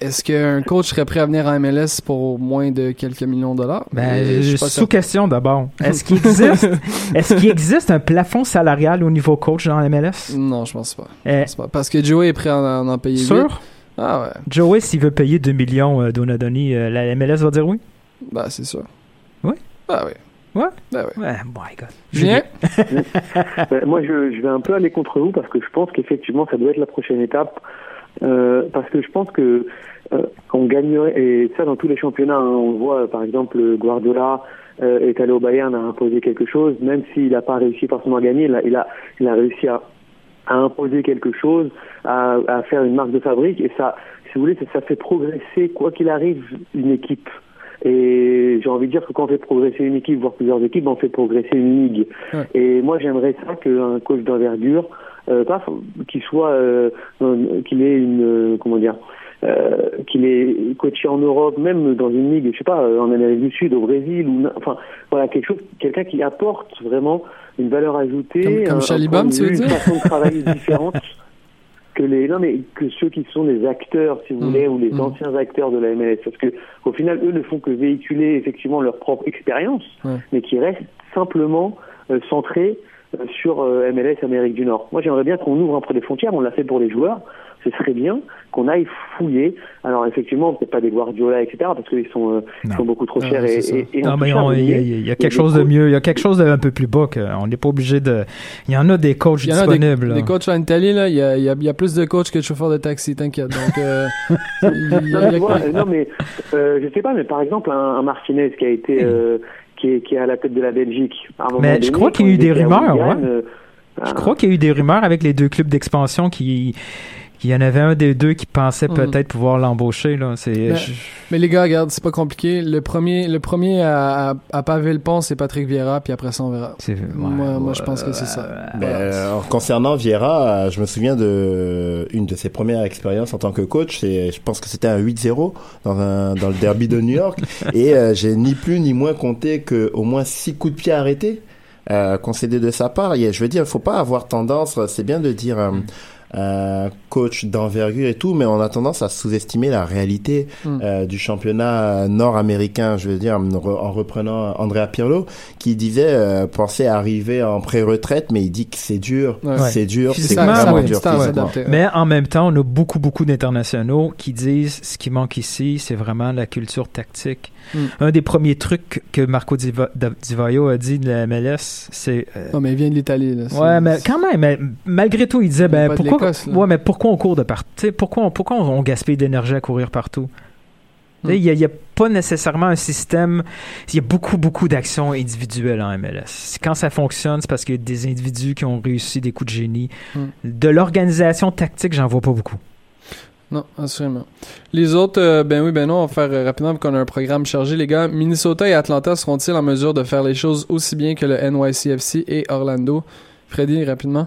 Est-ce qu'un coach serait prêt à venir en MLS pour moins de quelques millions de dollars? Ben, je sous certain. question d'abord. Est-ce qu'il existe, est-ce qu'il existe un plafond salarial au niveau coach dans MLS? Non, je pense pas. Je Eh, pense pas. Parce que Joey est prêt à en, en payer sûr? Ah ouais, Joey, s'il veut payer 2 millions euh, Donadoni, euh, la MLS va dire oui? bah c'est sûr. Ah oui. Ouais? Bah oui. Ouais, my God. Julien? Ben, moi, je, je vais un peu aller contre vous parce que je pense qu'effectivement, ça doit être la prochaine étape. Euh, parce que je pense que euh, on gagnerait, et ça dans tous les championnats, hein, on voit euh, par exemple Guardiola euh, est allé au Bayern, a imposé quelque chose, même s'il n'a pas réussi forcément à gagner, il a, il a, il a réussi à, à imposer quelque chose, à, à faire une marque de fabrique, et ça, si vous voulez, ça, ça fait progresser, quoi qu'il arrive, une équipe. Et j'ai envie de dire que quand on fait progresser une équipe, voire plusieurs équipes, on fait progresser une ligue. Ouais. Et moi, j'aimerais ça qu'un coach d'envergure, euh, pas qu'il soit, euh, un- qu'il ait une, euh, comment dire, euh, qu'il ait coaché en Europe, même dans une ligue, je sais pas, euh, en Amérique du Sud, au Brésil, ou enfin, voilà, quelque chose, quelqu'un qui apporte vraiment une valeur ajoutée, Comme- comme un- un point de vue, dire une façon de travailler différente que les non mais que ceux qui sont les acteurs si vous Mm. voulez ou les Mm. anciens acteurs de la MLS parce que au final eux ne font que véhiculer effectivement leur propre expérience Ouais. mais qui restent simplement euh, centrés euh, sur euh, MLS Amérique du Nord. Moi j'aimerais bien qu'on ouvre un peu les frontières, on l'a fait pour les joueurs, ce serait bien qu'on aille fouiller. Alors effectivement, peut-être pas des Guardiola, etc., parce qu'ils sont, euh, ils Non. sont beaucoup trop Non, chers et, ça. et, et Non, mais il y, a- des quelque chose de mieux. Il y a quelque chose d'un peu plus bas. On n'est pas obligé de. Il y en a des coachs Il y en a des, disponibles. là. des coachs en Italie, là, il y a, il y, a, y a plus de coachs que de chauffeurs de taxi, t'inquiète. Donc, euh, a- Non, a- mais euh, non, mais euh, je sais pas, mais par exemple, un, un Martinez qui a été, euh, qui, est, qui est à la tête de la Belgique. à un moment Mais je crois qu'il y a eu des rumeurs, Wigan, ouais. euh, Je euh, crois qu'il y a eu des rumeurs avec les deux clubs d'expansion qui. Qu'il y en avait un des deux qui pensait Mhm. peut-être pouvoir l'embaucher. là. C'est. Mais- je- Mais les gars, regarde, c'est pas compliqué. Le premier, le premier à, à, à paver le pont, c'est Patrick Vieira, puis après ça, on verra. ouais, moi, moi, je pense que c'est ça. euh, Ben, euh, concernant Vieira, euh, je me souviens de une de ses premières expériences en tant que coach. C'est, je pense que c'était un 8-0 dans, un, dans le derby de New York. et euh, j'ai ni plus ni moins compté que au moins six coups de pied arrêtés euh, concédés de sa part. Et, je veux dire, il faut pas avoir tendance. C'est bien de dire. euh, euh, coach d'envergure et tout, mais on a tendance à sous-estimer la réalité Mm. euh, du championnat nord-américain. Je veux dire, en re- en reprenant Andrea Pirlo, qui disait euh, penser arriver en pré-retraite, mais il dit que c'est dur, Ouais. c'est dur, c'est vraiment dur à. Mais en même temps, on a beaucoup, beaucoup d'internationaux qui disent ce qui manque ici, c'est vraiment la culture tactique. Mm. Un des premiers trucs que Marco Di, Va- Da- Di Vaio a dit de la MLS, c'est. euh, Non, mais il vient de l'Italie, là. Ouais, mais quand même, mais malgré tout, il disait, Il ben, pourquoi, ouais, mais pourquoi on court de partout? Pourquoi, on- pourquoi on, on gaspille d'énergie à courir partout? Hmm. Il n'y a, pas nécessairement un système. Il y a beaucoup, beaucoup d'actions individuelles en MLS. Quand ça fonctionne, c'est parce qu'il y a des individus qui ont réussi des coups de génie. Hmm. De l'organisation tactique, j'en vois pas beaucoup. Non, assurément. Les autres, euh, ben oui, ben non, on va faire euh, rapidement vu qu'on a un programme chargé, les gars. Minnesota et Atlanta seront-ils en mesure de faire les choses aussi bien que le NYCFC et Orlando? Freddy, rapidement.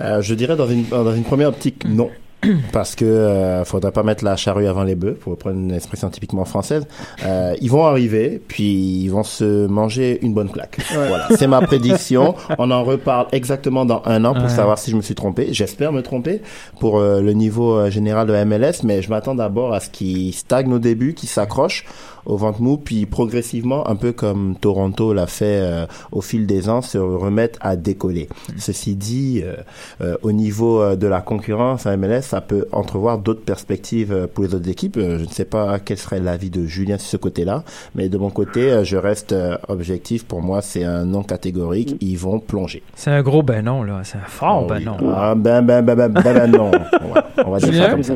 Euh, je dirais dans une, dans une première optique, non. Parce que euh, faudrait pas mettre la charrue avant les bœufs, pour reprendre une expression typiquement française. Euh, ils vont arriver, puis ils vont se manger une bonne claque. Ouais. Voilà, c'est ma prédiction. On en reparle exactement dans un an pour Ouais. savoir si je me suis trompé. J'espère me tromper pour euh, le niveau euh, général de MLS, mais je m'attends d'abord à ce qu'ils stagnent au début, qu'ils s'accrochent au ventre mou, puis progressivement, un peu comme Toronto l'a fait euh, au fil des ans, se remettre à décoller. Ceci dit, euh, euh, au niveau euh, de la concurrence à MLS, ça peut entrevoir d'autres perspectives euh, pour les autres équipes. Euh, je ne sais pas quel serait l'avis de Julien sur ce côté-là, mais de mon côté, euh, je reste euh, objectif. Pour moi, c'est un non catégorique. Ils vont plonger. C'est un gros ben non, là. C'est un fort Ah ben oui. non. Ah, ben, ben, ben, ben, ben, ben, non. Ouais, on va dire ça comme ça.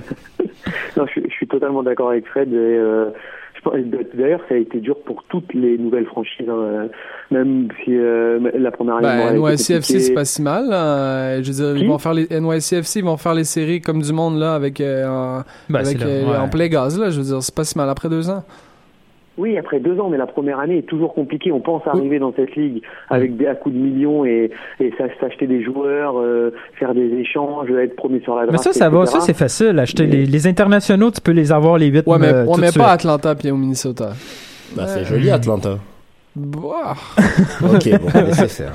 Non, je, suis- je suis totalement d'accord avec Fred. Et, euh, D'ailleurs, ça a été dur pour toutes les nouvelles franchises, hein, même si euh, la première été NYCFC, c'est pas si mal. là. Euh, Je veux dire, ils vont faire les NYCFC, ils vont faire les séries comme du monde là avec, euh, avec là, euh, ouais. en play gaz là. Je veux dire, c'est pas si mal après deux ans. Oui, après deux ans, mais la première année est toujours compliquée. On pense arriver dans cette ligue avec des à coups de millions et, et s'acheter des joueurs, euh, faire des échanges, être premier sur la Mais draft. ça, ça va, ça c'est facile. Acheter les, les internationaux, tu peux les avoir les 8 Ouais, mais, tout mais de pas. Atlanta puis au Minnesota. Ben, c'est joli, Atlanta. Bah. Ok, bon, faire.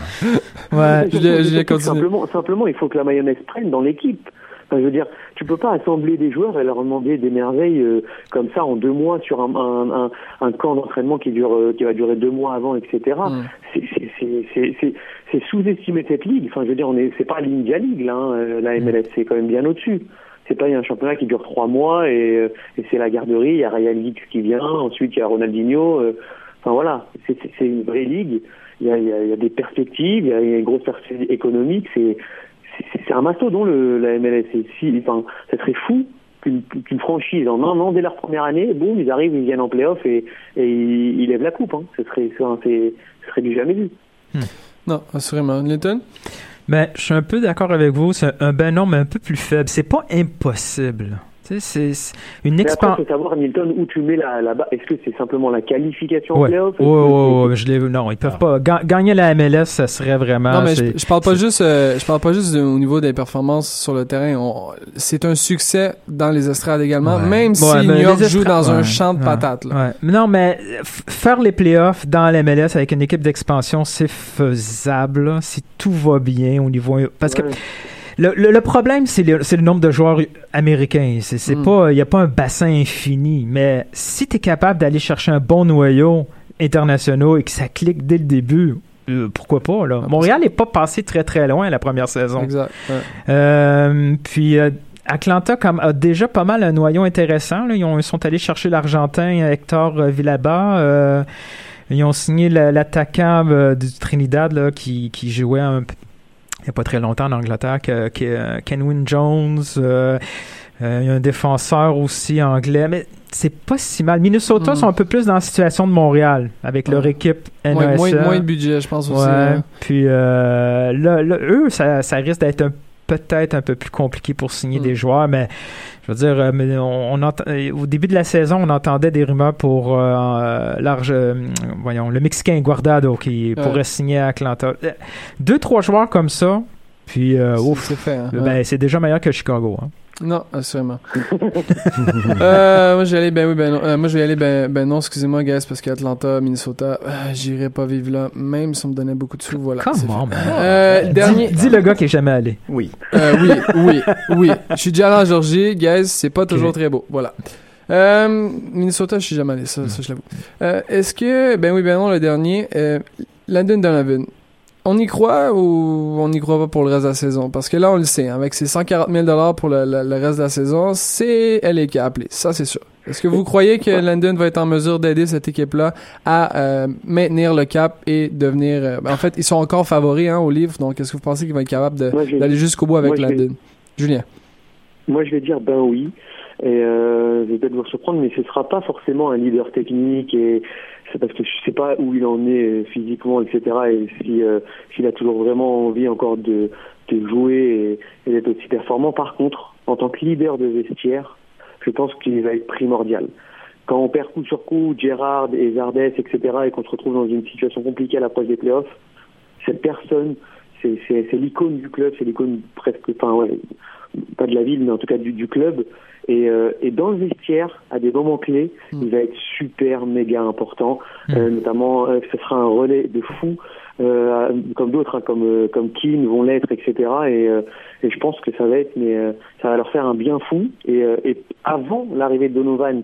Ouais. Mais Je l'ai- je continué. Simplement, simplement, il faut que la mayonnaise prenne dans l'équipe. Enfin, je veux dire, tu peux pas assembler des joueurs et leur demander des merveilles euh, comme ça en deux mois sur un, un, un, un camp d'entraînement qui dure, euh, qui va durer deux mois avant, etc. Mm. C'est- sous-estimer cette ligue. Enfin, je veux dire, on est, c'est pas l'India League là, hein, euh, la MLS, c'est quand même bien au-dessus. C'est pas un championnat qui dure trois mois et, et c'est la garderie. Il y a Ryan Giggs qui vient, ensuite il y a Ronaldinho. euh, Enfin voilà, c'est une vraie ligue. Il y a, il y a- il y a des perspectives, il y a, il y a une grosse perspective économique. C'est c'est- un mastodon le, la MLS. Si, enfin, ça serait fou qu'une franchise en un an dès leur première année, boum, ils arrivent, ils viennent en playoff et, et ils, ils lèvent la coupe. Hein. Ce serait, ce du jamais vu. Non, assurément. Linton? Mais je suis un peu d'accord avec vous. C'est un ben non, mais un peu plus faible. C'est pas impossible. C'est c'est une après, il expérience. faut savoir, Milton, où tu mets la, la barre. Est-ce que c'est simplement la qualification en Ouais. playoff? Ouais, ouais, ouais, je l'ai- non, ils peuvent pas. Ga- gagner la MLS, ça serait vraiment. non, mais je, je parle pas juste, euh, je parle pas juste au niveau des performances sur le terrain. On- C'est un succès dans les estrades également, Ouais. même si New York joue dans un champ de ouais, patates. Là. Non, mais f- faire les playoffs dans la MLS avec une équipe d'expansion, c'est faisable là, si tout va bien au niveau. Parce que. Le, le- le problème, c'est le, nombre de joueurs américains. C'est Mm. pas, il n'y a pas un bassin infini. Mais si tu es capable d'aller chercher un bon noyau international et que ça clique dès le début, euh, pourquoi pas là? Ah, Montréal n'est pas passé très très loin la première saison. Exact. ouais. Euh, puis euh, Atlanta comme, a déjà pas mal un noyau intéressant. Là. Ils, ont- ils sont allés chercher l'Argentin Hector Villaba. Ils ont signé la- l'attaquant du Trinidad là, qui, qui jouait un il n'y a pas très longtemps en Angleterre, que, que, Kenwin Jones. euh, euh, il y a un défenseur aussi anglais. Mais c'est pas si mal. Minnesota Mhm. sont un peu plus dans la situation de Montréal avec leur équipe Moins, NASL. moins, moins de budget, je pense aussi. Hein. Puis euh, là, là, eux, ça, ça risque d'être un- peut-être un peu plus compliqué pour signer Mm. des joueurs, mais je veux dire, euh, mais on, on entend- euh, au début de la saison, on entendait des rumeurs pour euh, large, euh, voyons, le Mexicain Guardado qui Ouais. pourrait signer à Atlanta. Deux, trois joueurs comme ça, puis euh, ouf, C'est hein. ben, Ouais. c'est déjà meilleur que Chicago. hein. Non, assurément. euh, moi, je vais aller, ben oui, ben non. Euh, moi, je vais aller, ben, ben non, excusez-moi, guys, parce qu'Atlanta, Minnesota, euh, j'irai pas vivre là, même si on me donnait beaucoup de sous, voilà. On, fait. man. Euh, dernier. Dis, dis le gars qui est jamais allé. Oui. Euh, oui, oui, oui. Je suis déjà allé en Georgie, guys, c'est pas toujours très beau. Voilà. Euh, Minnesota, je suis jamais allé, ça, ça je l'avoue. Euh, Est-ce que, ben oui, ben non, le dernier, euh, Landon Donovan, on y croit ou on n'y croit pas pour le reste de la saison? Parce que là, on le sait, hein, avec ses 140 000 pour le, le- le reste de la saison, c'est elle qui a appelé, ça c'est sûr. Est-ce que vous croyez que Landon va être en mesure d'aider cette équipe-là à euh, maintenir le cap et devenir... euh, ben, en fait, ils sont encore favoris hein, au livre, donc est-ce que vous pensez qu'il va être capable de- Moi, je vais- d'aller jusqu'au bout avec moi, Landon? Julien. Moi, je vais dire ben oui. Et euh, je vais peut-être vous surprendre, mais ce sera pas forcément un leader technique et c'est parce que je sais pas où il en est euh, physiquement, etc. Et si euh, s'il a toujours vraiment envie encore de, jouer et, et d'être aussi performant. Par contre, en tant que leader de vestiaire, je pense qu'il va être primordial. Quand on perd coup sur coup, Gérard et Zardes, etc., et qu'on se retrouve dans une situation compliquée à l'approche des playoffs, cette personne, c'est l'icône du club, c'est l'icône presque, enfin ouais, pas de la ville, mais en tout cas du club. Et, euh, et dans le vestiaire, à des moments clés, Mm. il va être super méga important. Euh, notamment, euh, ce sera un relais de fou, euh, comme d'autres, hein, comme euh, comme Keane vont l'être, etc. Et, euh, et je pense que ça va être, mais euh, ça va leur faire un bien fou. Et, euh, et avant l'arrivée de Donovan,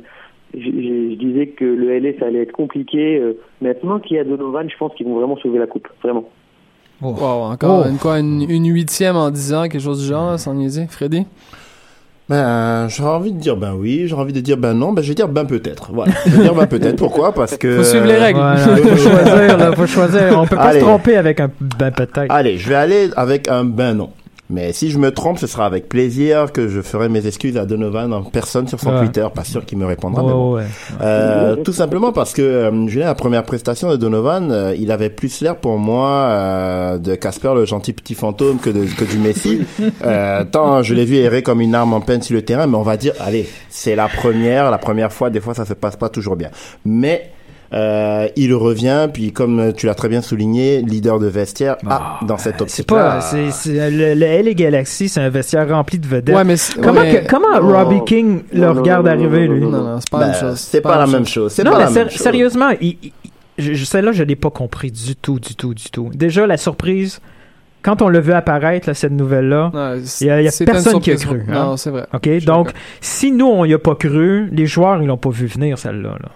je, disais que le LA ça allait être compliqué. Euh, maintenant qu'il y a Donovan, je pense qu'ils vont vraiment sauver la coupe, vraiment. Wow, encore Oh. une, quoi, une, une huitième en 10 ans, quelque chose du genre, sans niaiser. Freddy? Ben, j'aurais envie de dire ben oui, j'aurais envie de dire ben non, ben je vais dire ben peut-être. Voilà. Je vais dire ben peut-être. Pourquoi? Parce que. Faut suivre les règles. Voilà, faut choisir, là, faut choisir. On peut pas Allez. se tromper avec un ben peut-être. Allez, je vais aller avec un ben non. Mais si je me trompe, ce sera avec plaisir que je ferai mes excuses à Donovan en personne sur son Ouais. Twitter. Pas sûr qu'il me répondra. mais bon. ouais. Euh, tout simplement parce que euh, Julien, la première prestation de Donovan, euh, il avait plus l'air pour moi euh, de Casper le gentil petit fantôme que, de, que du Messi. Euh, tant je l'ai vu errer comme une arme en peine sur le terrain, mais on va dire, allez, c'est la première, la première fois, des fois ça se passe pas toujours bien. Mais euh, il revient, puis comme tu l'as très bien souligné, leader de vestiaire, ah, dans cette C'est optique-là. pas, c'est, c'est, le, le LA Galaxy, c'est un vestiaire rempli de vedettes. Ouais, mais c'est- comment, ouais, que- comment Non. Robbie King le Non, regarde arriver, non, lui? non, Non, non, c'est pas Ben, la même chose. c'est pas, la même chose. C'est Non, pas mais la ser- même chose. sérieusement, il, il- je, celle-là, je l'ai pas compris du tout, du tout, du tout. Déjà, la surprise, quand on l'a vu apparaître, là, cette nouvelle-là, Il y a- personne qui a cru, hein. Non, c'est vrai. OK? Donc, d'accord. si nous, on y a pas cru, les joueurs, ils l'ont pas vu venir, celle-là. Là.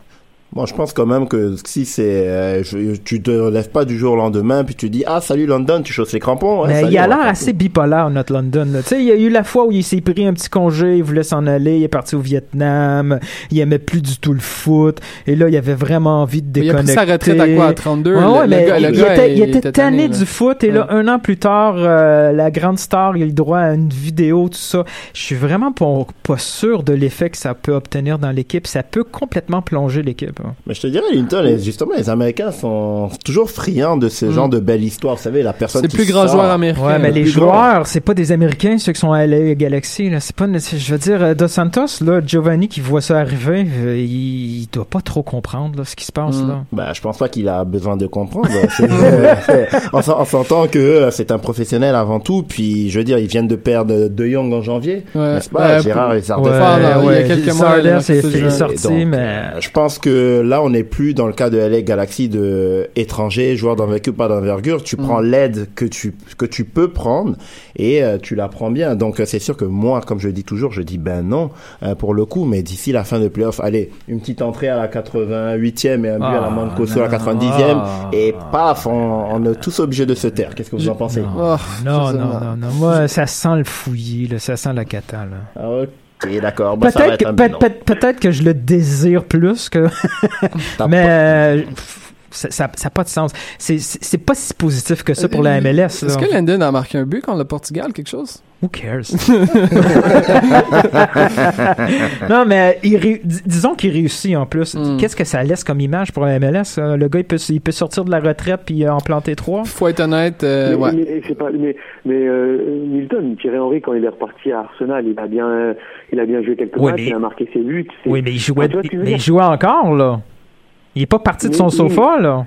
Bon, je pense quand même que si c'est, euh, je- tu te lèves pas du jour au lendemain puis tu dis ah salut London, tu chausses les crampons. salut, il a on va l'air assez bipolaire, notre London. là. Tu sais, il y a eu la fois où il s'est pris un petit congé, il voulait s'en aller, il est parti au Vietnam, il aimait plus du tout le foot, et là, il avait vraiment envie de Mais il a déconnecter. pris sa retraite à quoi, à 32? Ouais, ouais, le mais gars- le il, gars, était, il il était était tanné du foot et là, un an plus tard, euh, la grande star, il a eu le droit à une vidéo, tout ça. Je suis vraiment pas, pas sûr de l'effet que ça peut obtenir dans l'équipe. Ça peut complètement plonger l'équipe. Mais je te dirais, Linton, les- justement, les Américains sont toujours friands de ce Mm. genre de belle histoire. Vous savez, la personne C'est plus grand sort. joueur américain. Ouais, mais les joueurs, c'est pas des Américains, ceux qui sont à LA Galaxy. Là. C'est pas, je veux dire, euh, Dos Santos, là, Giovanni qui voit ça arriver, euh, il, il doit pas trop comprendre là, ce qui se passe Mm. là. Bah, je pense pas qu'il a besoin de comprendre. Euh, on on s'entend que c'est un professionnel avant tout. Puis, je veux dire, ils viennent de perdre De Jong en janvier. Ouais. N'est-ce pas, Ouais, Gérard et il y a quelques mois, c'est sorti, mais je pense que que là, on n'est plus dans le cas de LA Galaxy de étrangers, joueurs d'envergure, pas d'envergure. Tu prends l'aide que tu que tu peux prendre et euh, tu la prends bien. Donc euh, c'est sûr que moi, comme je dis toujours, je dis ben non euh, pour le coup. Mais d'ici la fin de playoff, allez, une petite entrée à la 88e et un but à la Ah, Mancoso à la non. 90e Ah. et paf, on, on est tous obligés de se taire. Qu'est-ce que vous en pensez? Oh, Non, non, non, non. Moi, ça sent le fouillis, là, ça sent la cata. Là. Ah, Ok, d'accord. Bah, Peut-être être que, peut- peut- je le désire plus que. Mais euh, ça n'a pas de sens. C'est- pas si positif que ça pour la MLS. Est-ce que Landon a marqué un but contre le Portugal, quelque chose? Who cares? non, mais il ré- dis- disons qu'il réussit en plus. Mm. Qu'est-ce que ça laisse comme image pour la MLS? euh? Le gars, il peut, il peut sortir de la retraite puis euh, en planter trois? Faut être honnête, euh, mais, ouais. mais, c'est pas, mais, mais euh, Milton, Thierry Henry, quand il est reparti à Arsenal, il a bien, il a bien joué quelques matchs, mais- il a marqué ses buts. Oui, mais il jouait, Ah, il jouait encore, là. Il est pas parti de son mais- sofa, là.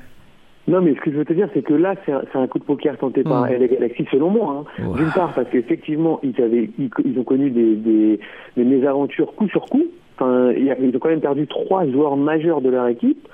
Non, mais ce que je veux te dire, c'est que là, c'est un, coup de poker tenté par Mm. LA Galaxy, selon moi. Hein. D'une part, parce qu'effectivement, ils, avaient, ils, ils ont connu des, des, des mésaventures coup sur coup. Enfin, ils ont quand même perdu trois joueurs majeurs de leur équipe.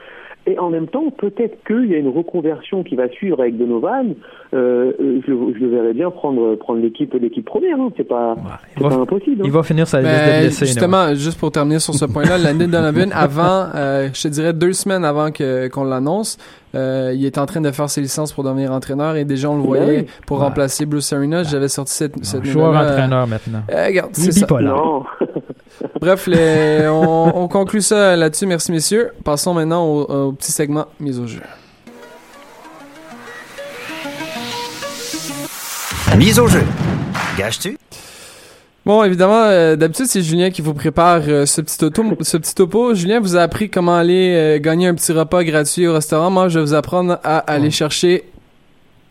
Et en même temps, peut-être qu'il y a une reconversion qui va suivre avec Donovan. Euh, euh, je, je le verrais bien prendre, prendre l'équipe l'équipe première. Hein. C'est pas, Il c'est va, pas impossible. hein. il va finir sa liste de Ben, là. justement, juste pour terminer sur ce point-là, Landon Donovan, avant, euh, je te dirais deux semaines avant que qu'on l'annonce, euh, il était en train de faire ses licences pour devenir entraîneur et déjà on le Ben voyait oui. pour Ouais. remplacer Bruce Arena. J'avais sorti cette, cette Joueur euh, entraîneur maintenant. euh, regarde, c'est est ça. Non. Bref, les- on, on conclut ça là-dessus. Merci, messieurs. Passons maintenant au, au petit segment mise au jeu. Mise au jeu. Gage-tu? Bon, évidemment, euh, d'habitude, c'est Julien qui vous prépare euh, ce petit auto, ce petit topo. Julien vous a appris comment aller euh, gagner un petit repas gratuit au restaurant. Moi, je vais vous apprendre à aller chercher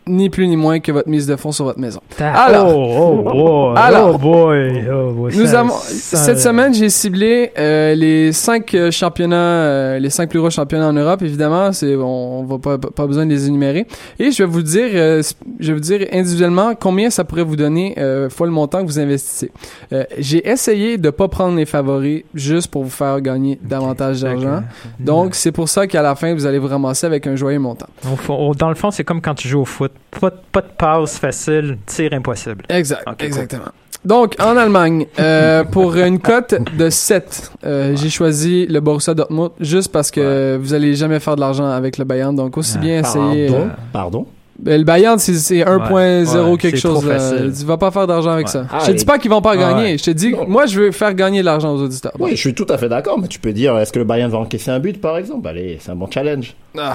ni plus ni moins que votre mise de fonds sur votre maison. Alors. oh, oh, boy, Alors. oh boy, oh boy, Nous ça- avons ça- cette semaine, j'ai ciblé euh, les cinq euh, championnats, euh, les cinq plus gros championnats en Europe. Évidemment, c'est on, on va pas pas besoin de les énumérer. Et je vais vous dire, euh, je vais vous dire individuellement combien ça pourrait vous donner euh, fois le montant que vous investissez. Euh, j'ai essayé de pas prendre les favoris juste pour vous faire gagner davantage d'argent. Donc c'est pour ça qu'à la fin vous allez vous ramasser avec un joyeux montant. Dans le fond, c'est comme quand tu joues au foot. Pas, de- pas de passe facile, tir impossible. Exact, cool. exactement. Donc, en Allemagne, euh, pour une cote de 7, euh, j'ai choisi le Borussia Dortmund juste parce que vous allez jamais faire de l'argent avec le Bayern. Donc, aussi Ouais. bien essayer... Pardon, euh, pardon? ben, le Bayern, c'est- c'est 1.0 Ouais, quelque c'est chose. facile. Tu vas pas faire d'argent avec Ouais. ça. Ah, je te dis pas qu'ils vont pas Ah, gagner. ouais. Je te dis, Non. moi, je veux faire gagner de l'argent aux auditeurs. Oui, je suis tout à fait d'accord, mais tu peux dire, est-ce que le Bayern va encaisser un but, par exemple? Allez, c'est un bon challenge. Ah,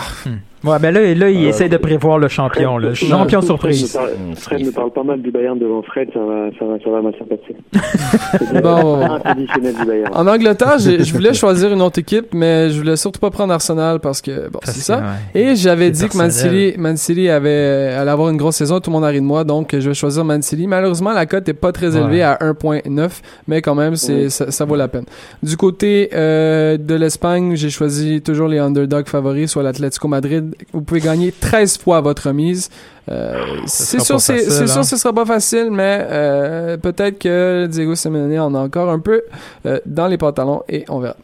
Ouais, mais là, là il Euh, essaie de prévoir le champion, le Fred- champion Fred surprise. parle- Fred me parle pas mal du Bayern devant Fred, ça va, ça va, ça va m'assurer passer. Bon. Inconditionnel du Bayern. En Angleterre, je voulais choisir une autre équipe, mais je voulais surtout pas prendre Arsenal parce que, bon, c'est ça. Ouais. Et j'avais dit que Man. City, Man City avait, euh, allait avoir une grosse saison, tout le monde a ri de moi, donc je vais choisir Man City. Malheureusement, la cote est pas très élevée Ouais. à 1.9, mais quand même, c'est, Oui. ça, ça vaut la peine. Du côté euh, de l'Espagne, j'ai choisi toujours les underdogs favoris, soit l'Atlético Madrid. Vous pouvez gagner 13 fois votre mise. Euh, c'est sûr, c'est, hein. sûr, ce sera pas facile, mais euh, peut-être que Diego Simeone en a encore un peu euh, dans les pantalons et on verra.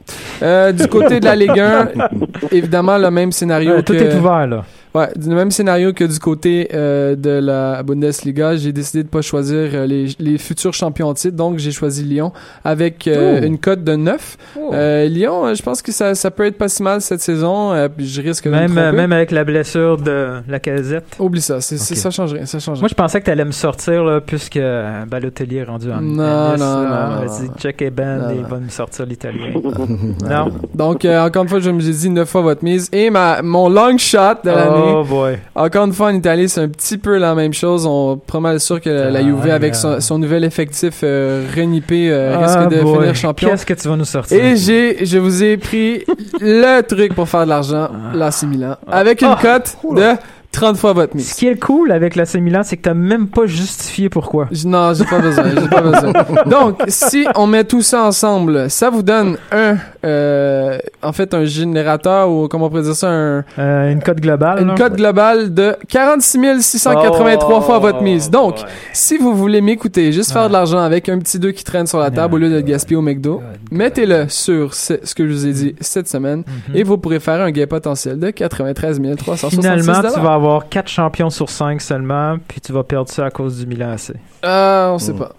Euh, du côté de la Ligue 1, évidemment le même scénario tout est ouvert, là. Ouais, du même scénario que du côté euh, de la Bundesliga, j'ai décidé de pas choisir euh, les, les futurs champions en titre, donc j'ai choisi Lyon avec euh, Oh. une cote de 9. Euh, Lyon, je pense que ça, ça peut être pas si mal cette saison, euh, puis je risque de me Même, tromper. euh, même avec la blessure de la casette. Oublie ça, c'est, ça change rien, ça change rien. Moi, je pensais que tu allais me sortir, là, puisque euh, Balotelli est rendu en Non, non, non, Vas-y, check et et il va me sortir l'italien. non? Donc, euh, encore une fois, je me suis dit 9 fois votre mise. Et ma, mon long shot de l'année, Oh boy. Encore une fois, en Italie, c'est un petit peu la même chose. On est pas mal sûr que la, la Juve, Ah, avec son, nouvel effectif euh, renippé, euh, Ah, risque de boy. finir champion. Qu'est-ce que tu vas nous sortir? Et j'ai, je vous ai pris le truc pour faire de l'argent, l'AC Milan, avec une Ah. cote de 30 fois votre Ce mise. qui est cool avec la Milan, c'est que t'as même pas justifié pourquoi. Non, j'ai pas besoin, j'ai pas besoin. Donc, si on met tout ça ensemble, ça vous donne un, euh, en fait, un générateur ou comment on pourrait dire ça, un, Euh, une cote globale. une là. cote globale de 46 683 fois votre mise. Donc, Ouais. si vous voulez m'écouter, juste faire Ouais. de l'argent avec un petit 2 qui traîne sur la table au lieu de le gaspiller au McDo, mettez-le sur ce, ce que je vous ai dit cette semaine Mhm. et vous pourrez faire un gain potentiel de 93 366 Finalement, tu vas avoir 4 champions sur 5 seulement, puis tu vas perdre ça à cause du Milan AC. Euh, on sait Mm. pas.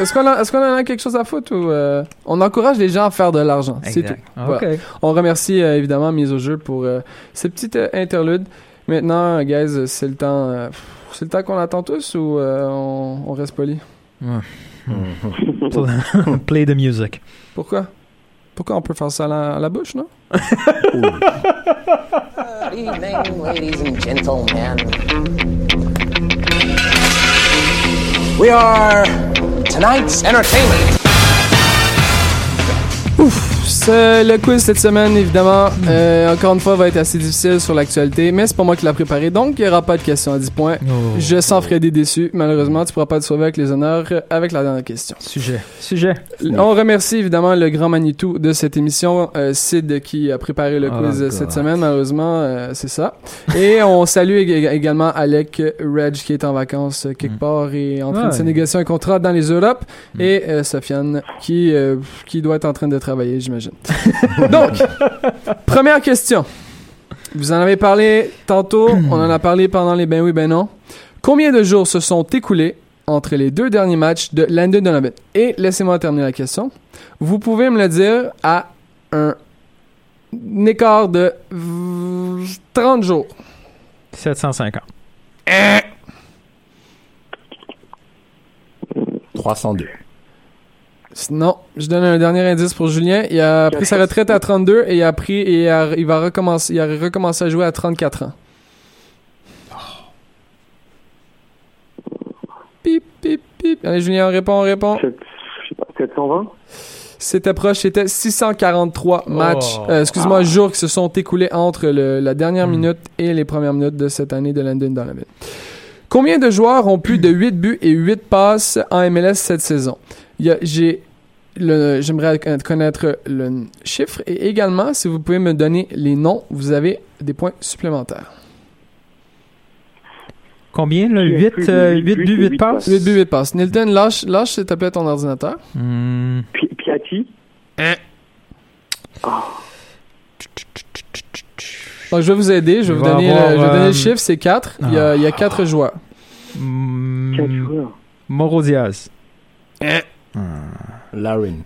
Est-ce qu'on a, en a quelque chose à foutre ou euh, on encourage les gens à faire de l'argent, c'est tout. Exact. Ah, Ok. On remercie euh, évidemment Mise au jeu pour euh, ces petites euh, interludes. Maintenant, guys, c'est le temps, euh, c'est le temps qu'on attend tous ou euh, on, on reste poli? Play the music. Pourquoi? Pourquoi on peut faire ça à la, à la bouche, non? Good evening, ladies and gentlemen. We are tonight's entertainment. C'est le quiz cette semaine, évidemment. euh, encore une fois, va être assez difficile sur l'actualité, mais c'est pas moi qui l'a préparé, donc il n'y aura pas de question à 10 points. Je sens Freddy déçu. Malheureusement, tu pourras pas te sauver avec les honneurs euh, avec la dernière question. Sujet. Sujet. On remercie évidemment le grand Manitou de cette émission, euh, Sid, qui a préparé le Oh quiz God. cette semaine. Malheureusement, euh, c'est ça. Et on salue ég- également Alec Reg, qui est en vacances quelque Mm. part et en train de se négocier un contrat dans les Europes. Mm. Et euh, Sofiane, qui, euh, qui doit être en train de travailler, j'imagine. Donc, première question. Vous en avez parlé tantôt, on en a parlé pendant les ben oui, ben non. Combien de jours se sont écoulés entre les deux derniers matchs de Landon Donovan? Et laissez-moi terminer la question. Vous pouvez me le dire à un, un écart de v- 30 jours. 750. 302. Non, je donne un dernier indice pour Julien. Il a pris sa retraite à 32 et il a pris et il, a- il va recommencer, il a recommencé à jouer à 34 ans. Pip, pip, pip. Allez, Julien, on répond, on répond. Sept- je sais pas, 720 C'était proche, c'était 643 matchs, Oh. euh, excuse-moi, jours qui se sont écoulés entre le- la dernière Hmm. minute et les premières minutes de cette année de Landon Donovan. Combien de joueurs ont plus de 8 buts et 8 passes en MLS cette saison? J'ai J'aimerais connaître le chiffre et également, si vous pouvez me donner les noms, vous avez des points supplémentaires. Combien, là? Qui a 8, plus de huit buts buts, et 8 huit passes? 8 buts, 8 passes. Nilton, lâche, lâche s'il te plaît ton ordinateur. Hmm. Pi- Piatti Donc, je vais vous aider, je vais vous donner, avoir, le, je vais donner euh, le chiffre, c'est 4. Il y a, il y a 4 joueurs. Hmm. 4 joueurs. Mauro Diaz. Larin.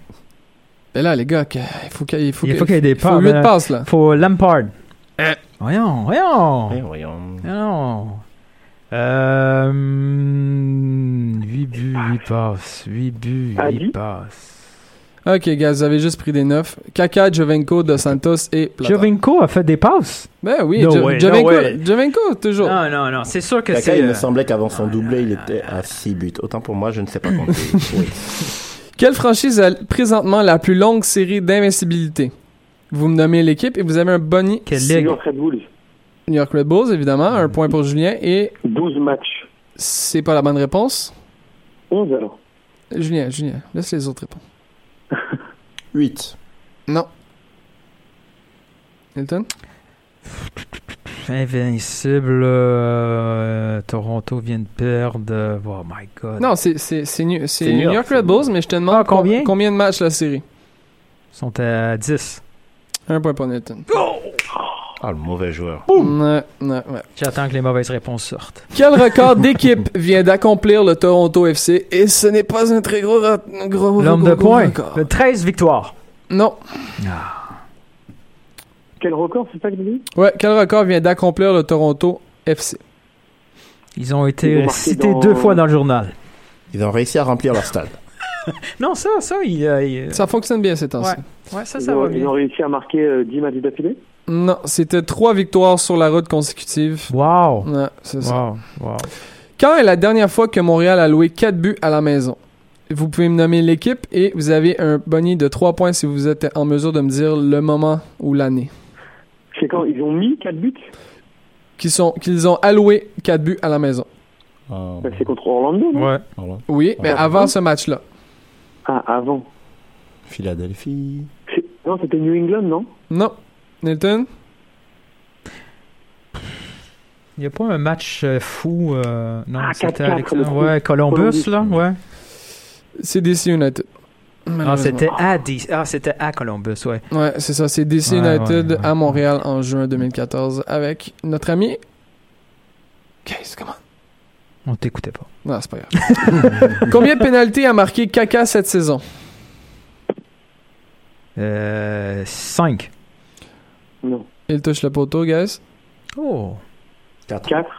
Et là, les gars, il faut qu'il il faut Il faut qu'il y ait des il faut passes, 8 ben- passes, là. Faut Lampard. Voyons, voyons. Eh, voyons. Non. Euh, 8 buts, 8 passes. 8 buts, 8 Adi? passes. Ok, gars, vous avez juste pris des 9. Kaka, Jovenko, Dos Santos et Plata. Jovinko a fait des passes? Ben oui, No Jo- way, no Jovenko, way. Jovenko, toujours. Non, non, non. C'est sûr que Kaka, c'est. il me euh, semblait qu'avant son doublé, il était à 6 buts. Autant pour moi, je ne sais pas compter. Oui. Quelle franchise a présentement la plus longue série d'invincibilité? Vous me nommez l'équipe et vous avez un boni. Quelle New ligue? York Red Bulls. New York Red Bulls, évidemment. Un point pour Julien. Et 12 matchs. c'est pas la bonne réponse. 11 alors. Julien, Julien, laisse les autres répondre. 8. Non. Hilton? Invincible. euh, Toronto vient de perdre. Oh my god. Non, c'est, New, New New York, Red Bulls, mais je te demande Ah, combien? com- combien de matchs la série? Ils sont à 10. Un point pour Nilton. Ah, le mauvais joueur. Ouais, ouais, ouais. J'attends que les mauvaises réponses sortent. Quel record d'équipe vient d'accomplir le Toronto FC et ce n'est pas un très gros, gros, L'homme gros- de gros points. record. Le 13 victoires. Non. Quel record, c'est ça que dis Ouais, quel record vient d'accomplir le Toronto FC Ils ont Ils été ont cités dans- deux fois dans le journal. Ils ont réussi à remplir leur stade. Non, ça, ça, il. euh, il- Ça fonctionne bien ces temps-ci. Ouais. Ouais, ça, ils ça ont, va ils bien. ont réussi à marquer euh, 10 matchs d'affilée? Non, c'était trois victoires sur la route consécutive. Wow. Ouais, c'est ça. Wow. Wow. Quand est la dernière fois que Montréal a loué 4 buts à la maison? Vous pouvez me nommer l'équipe et vous avez un boni de 3 points si vous êtes en mesure de me dire le moment ou l'année. C'est quand ils ont mis 4 buts? Qui sont qu'ils ont alloué 4 buts à la maison. Ah, Bah, c'est contre Orlando, non? Ouais. Oui, mais avant ce match-là. Ah, avant. Philadelphie. C'est- Non, c'était New England, non? Non. Nilton? Il n'y a pas un match euh, fou. euh, non, Ah, c'était 4-4, Alexandre. le Ouais, Columbus, Columbus. là. Ouais. C'est DC United. Ah, c'était à, D- ah, c'était à Columbus, ouais. Ouais, c'est ça. C'est DC Ouais, United ouais, ouais. à Montréal en juin 2014 avec notre ami. Case, comment? On t'écoutait pas. Non, c'est pas grave. Combien de pénalités a marqué Kaka cette saison? Euh, 5. Non. Il touche le poteau, guys. Oh. 4. 4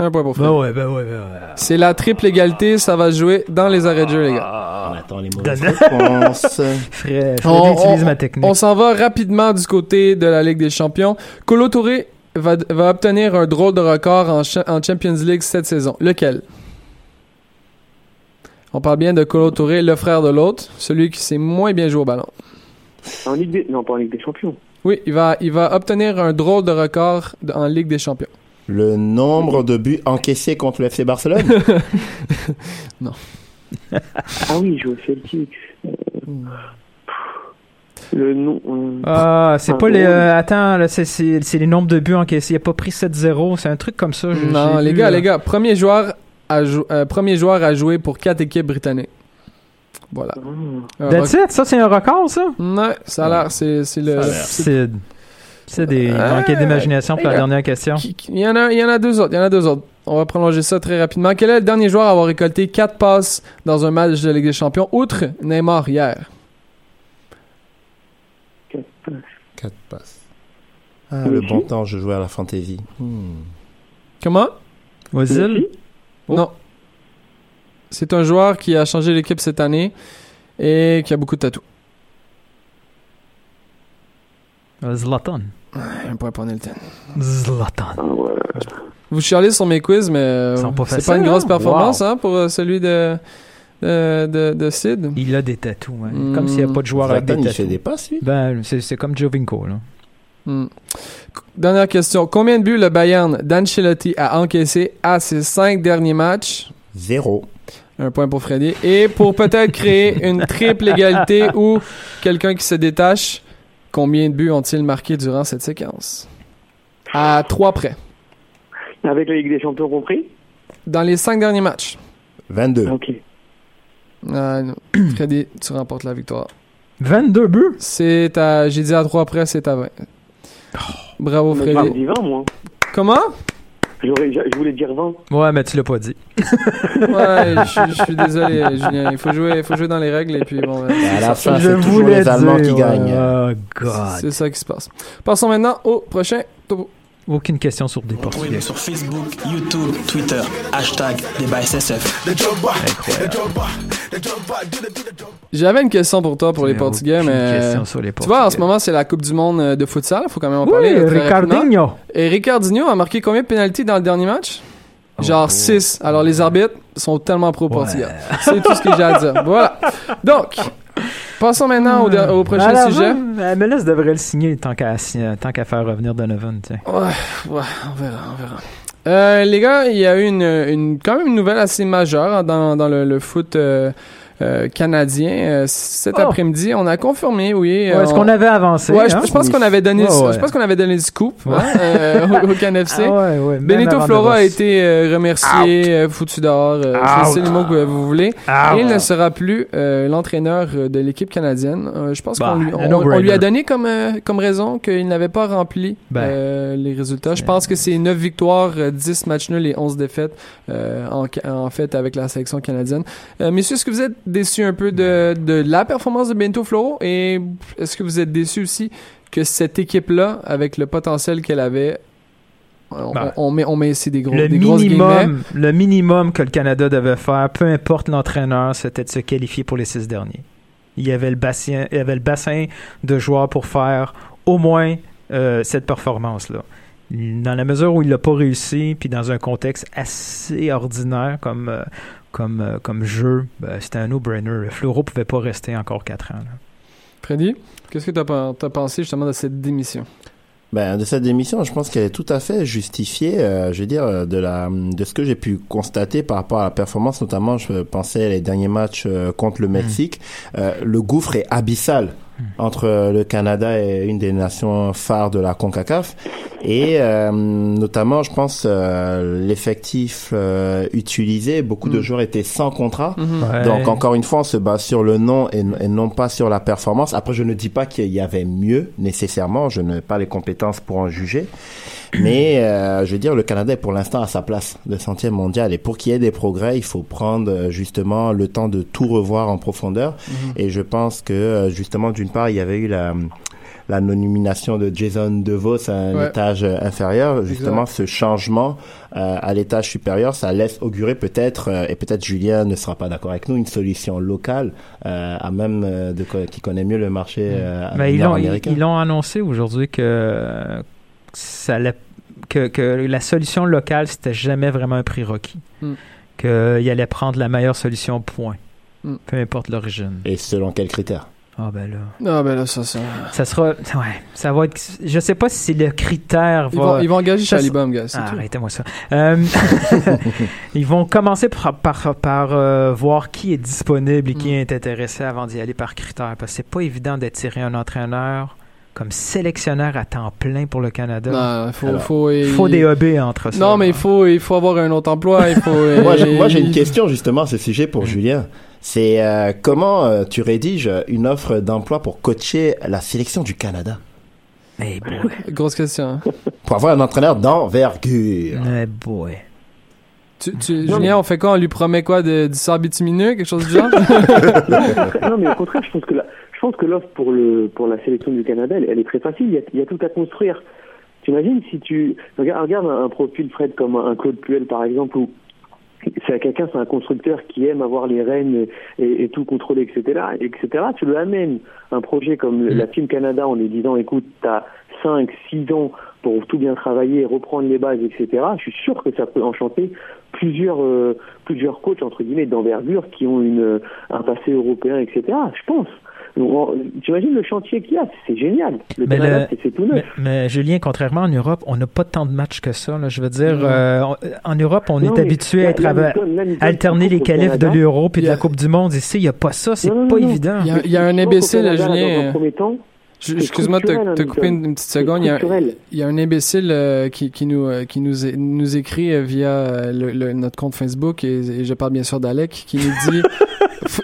Un point pour Fred. Ben ouais, ben ouais, ben ouais. C'est la triple égalité, ça va se jouer dans les arrêts de jeu, les gars. Ah. On attend les réponses. Fred, Fred On- utilise on- ma technique. On s'en va rapidement du côté de la Ligue des Champions. Colo Touré va, va obtenir un drôle de record en, en Champions League cette saison. Lequel? On parle bien de Colo Touré, le frère de l'autre, celui qui s'est moins bien joué au ballon. En Ligue des... Non, pas en Ligue des Champions. Oui, il va, il va obtenir un drôle de record de- en Ligue des Champions. Le nombre de buts encaissés contre le FC Barcelone? Ah oui, il joue au Celtic. Euh, Le nom... euh, Ah, c'est pas les. euh, attends, là, c'est, c'est, c'est les nombres de buts encaissés. Il a pas pris 7-0. C'est un truc comme ça. non, j'ai les vu, gars, là. les gars, premier joueur à, jou- euh, premier joueur à jouer pour quatre équipes britanniques. Voilà. ah. Un That's it? Ça, c'est un record, ça? Non, ça a l'air, c'est, c'est le. C'est- des Euh, manqués d'imagination pour la dernière question. Il y en a, il y en a deux autres. Il y en a deux autres. On va prolonger ça très rapidement. Quel est le dernier joueur à avoir récolté quatre passes dans un match de Ligue des Champions, outre Neymar hier? 4 passes. Ah, le bon temps, je jouais à la fantasy. Hmm. Comment? Ozil? Oh. Non. C'est un joueur qui a changé l'équipe cette année et qui a beaucoup de tatous. Zlatan. Un point pour Nilton. Zlatan. Ah. Vous chialez sur mes quiz, mais euh, c'est pas une grosse hein? performance Wow. hein, pour euh, celui de, de, de, de Sid. Il a des tatous. hein. Hmm. Comme s'il n'y a pas de joueur avec Zlatan, des il fait tatous. des passes, lui. Ben, c'est, c'est comme Jovinko, là. Hmm. Dernière question. Combien de buts le Bayern d'Ancelotti a encaissé à ses cinq derniers matchs? Zéro. Un point pour Freddy. Et pour peut-être créer une triple égalité ou quelqu'un qui se détache, combien de buts ont-ils marqué durant cette séquence? À trois près. Avec la Ligue des Champions compris? Dans les cinq derniers matchs. 22. Ok. Ah, non. Freddy, tu remportes la victoire. 22 buts? C'est à, j'ai dit à trois près, c'est à 20. Bravo Freddy. 20, moi. Comment? Je voulais dire 20. Ouais, mais tu l'as pas dit. Ouais, je je suis désolé, Julien. Il faut jouer, il faut jouer dans les règles et puis bon. Et à la fin, Je c'est toujours les Allemands dire, qui gagnent. Oh, God. C'est ça qui se passe. Passons maintenant au prochain topo. Aucune question sur des Portugais. sur Facebook, YouTube, Twitter, hashtag débat SSF. J'avais une question pour toi pour les Mais Portugais, mais question sur les tu vois, en ce Portugais. moment c'est la Coupe du Monde euh, de futsal. Il faut quand même en Oui, parler. Ricardinho. Et Ricardinho a marqué combien de pénalties dans le dernier match? Genre 6. Alors les arbitres sont tellement pro Portugal. C'est tout ce que j'ai à dire. Voilà. Donc, passons maintenant au, prochain sujet. MLS devrait le signer tant qu'à tant qu'à faire revenir Donovan. tiens. Ouais, ouais, on verra, on verra. Euh, les gars, il y a eu une, une, quand même une nouvelle assez majeure hein, dans, dans le, le foot euh, euh, canadien. Euh, cet Oh. après-midi, on a confirmé, oui. Ouais, Est-ce on- qu'on avait avancé? Ouais, je, hein? je pense qu'on avait donné, Ouais, le- ouais. je pense qu'on avait donné le scoop Ouais. hein, euh, au, au CanFC. Ah ouais, ouais, même Benito Flora a été euh, remercié, euh, foutu dehors, euh, c'est les mots que vous voulez. Ah, Et il ne sera plus euh, l'entraîneur euh, de l'équipe canadienne. Euh, je pense Bah, qu'on lui, on, lui a donné comme, euh, comme raison qu'il n'avait pas rempli Ben. euh, les résultats. Je pense que c'est 9 victoires, euh, 10 matchs nuls et 11 défaites euh, en, en fait avec la sélection canadienne. Euh, messieurs, est-ce que vous êtes déçus un peu de, de la performance de Benito Floro et est-ce que vous êtes déçus aussi que cette équipe-là, avec le potentiel qu'elle avait, on, Ben. on met, on met ici des, gros, le des minimum, le minimum que le Canada devait faire, peu importe l'entraîneur, c'était de se qualifier pour les six derniers. Il y avait le bassin, il y avait le bassin de joueurs pour faire au moins euh, cette performance-là. Dans la mesure où il l'a pas réussi, puis dans un contexte assez ordinaire comme euh, comme euh, comme jeu, ben, c'était un no-brainer. Le Fleuro pouvait pas rester encore quatre ans. là. Freddy, qu'est-ce que tu as, pensé justement de cette démission? Ben, de cette démission, je pense qu'elle est tout à fait justifiée. euh, je veux dire, de la, de ce que j'ai pu constater par rapport à la performance, notamment, je pensais les derniers matchs euh, contre le Mexique. Euh, le gouffre est abyssal entre euh, le Canada et une des nations phares de la CONCACAF. Et euh, notamment, je pense, euh, l'effectif euh, utilisé, beaucoup de Mm. joueurs étaient sans contrat. Ouais. Donc encore une fois, on se base sur le nom et, et non pas sur la performance. Après, je ne dis pas qu'il y avait mieux nécessairement. Je n'ai pas les compétences pour en juger. Mais euh, je veux dire, le Canada est pour l'instant à sa place de centième mondial. Et pour qu'il y ait des progrès, il faut prendre euh, justement le temps de tout revoir en profondeur. Mhm. Et je pense que euh, justement, d'une part, il y avait eu la la nomination de Jason DeVos à un Ouais. étage euh, inférieur, justement Exact. ce changement euh, à l'étage supérieur, ça laisse augurer peut-être, euh, et peut-être Julien ne sera pas d'accord avec nous, une solution locale euh, à même euh, de qui connaît mieux le marché ils, nord-américain. ils l'ont annoncé aujourd'hui que ça allait- que, que la solution locale c'était jamais vraiment un prérequis. Mm. Qu'il allait prendre la meilleure solution point. Mm. Peu importe l'origine. Et selon quels critères? Ah ben là. Ah, ben là, ça, ça. Ça sera. Ouais, ça va être. Je sais pas si c'est le critère. Ils vont, ils vont engager ça- Chalibom, gars. Ah. Arrêtez-moi ça. Euh, ils vont commencer par, par, par, euh, voir qui est disponible et qui Mm. est intéressé avant d'y aller par critère. Parce que c'est pas évident d'attirer un entraîneur comme sélectionneur à temps plein pour le Canada. Non, il faut, Alors, faut, Il faut des hobbies entre ça. Non, mais il faut, il faut avoir un autre emploi. Il faut. Moi, j'ai, moi, j'ai une question justement à ce sujet pour Julien. C'est euh, comment euh, tu rédiges une offre d'emploi pour coacher la sélection du Canada? Mais boy. Grosse question. hein. Pour avoir un entraîneur d'envergure. Mais boy. Tu, tu- Julien, on fait quoi? On lui promet quoi de, Du sable bitumineux Quelque chose du genre? Non, mais au contraire, je pense que la- pense que l'offre pour le pour la sélection du Canada, elle, elle est très facile. Il y, a, il y a tout à construire. Tu imagines si tu regarde, regarde un, un profil Fred comme un Claude Puel par exemple, où c'est quelqu'un, c'est un constructeur qui aime avoir les rênes et, et tout contrôler, etc., etc. Tu lui amènes un projet comme la Team Canada en lui disant, écoute, t'as 5, 6 ans pour tout bien travailler, reprendre les bases, etc. Je suis sûr que ça peut enchanter plusieurs euh, plusieurs coachs entre guillemets d'envergure qui ont une un passé européen, etc. Je pense. Donc, on- T'imagines le chantier qu'il y a, c'est génial. Le Mais Canada, le- c'est- tout Mais, neuf. mais Julien, contrairement en Europe, on n'a pas tant de matchs que ça. là. Je veux dire, euh, en Europe, on Non, est habitué à être Newton, alterner les qualifs de l'Euro puis de la Coupe du Monde. Ici, il n'y a pas ça. C'est pas non, évident. Il y a, il y a un imbécile, Julien. c'est Excuse-moi de te- couper une, une petite seconde. Il y a, un- structurel. il y a un imbécile euh, qui, qui nous euh, qui nous écrit euh, via euh, le, le- notre compte Facebook et, et je parle bien sûr d'Alec qui nous dit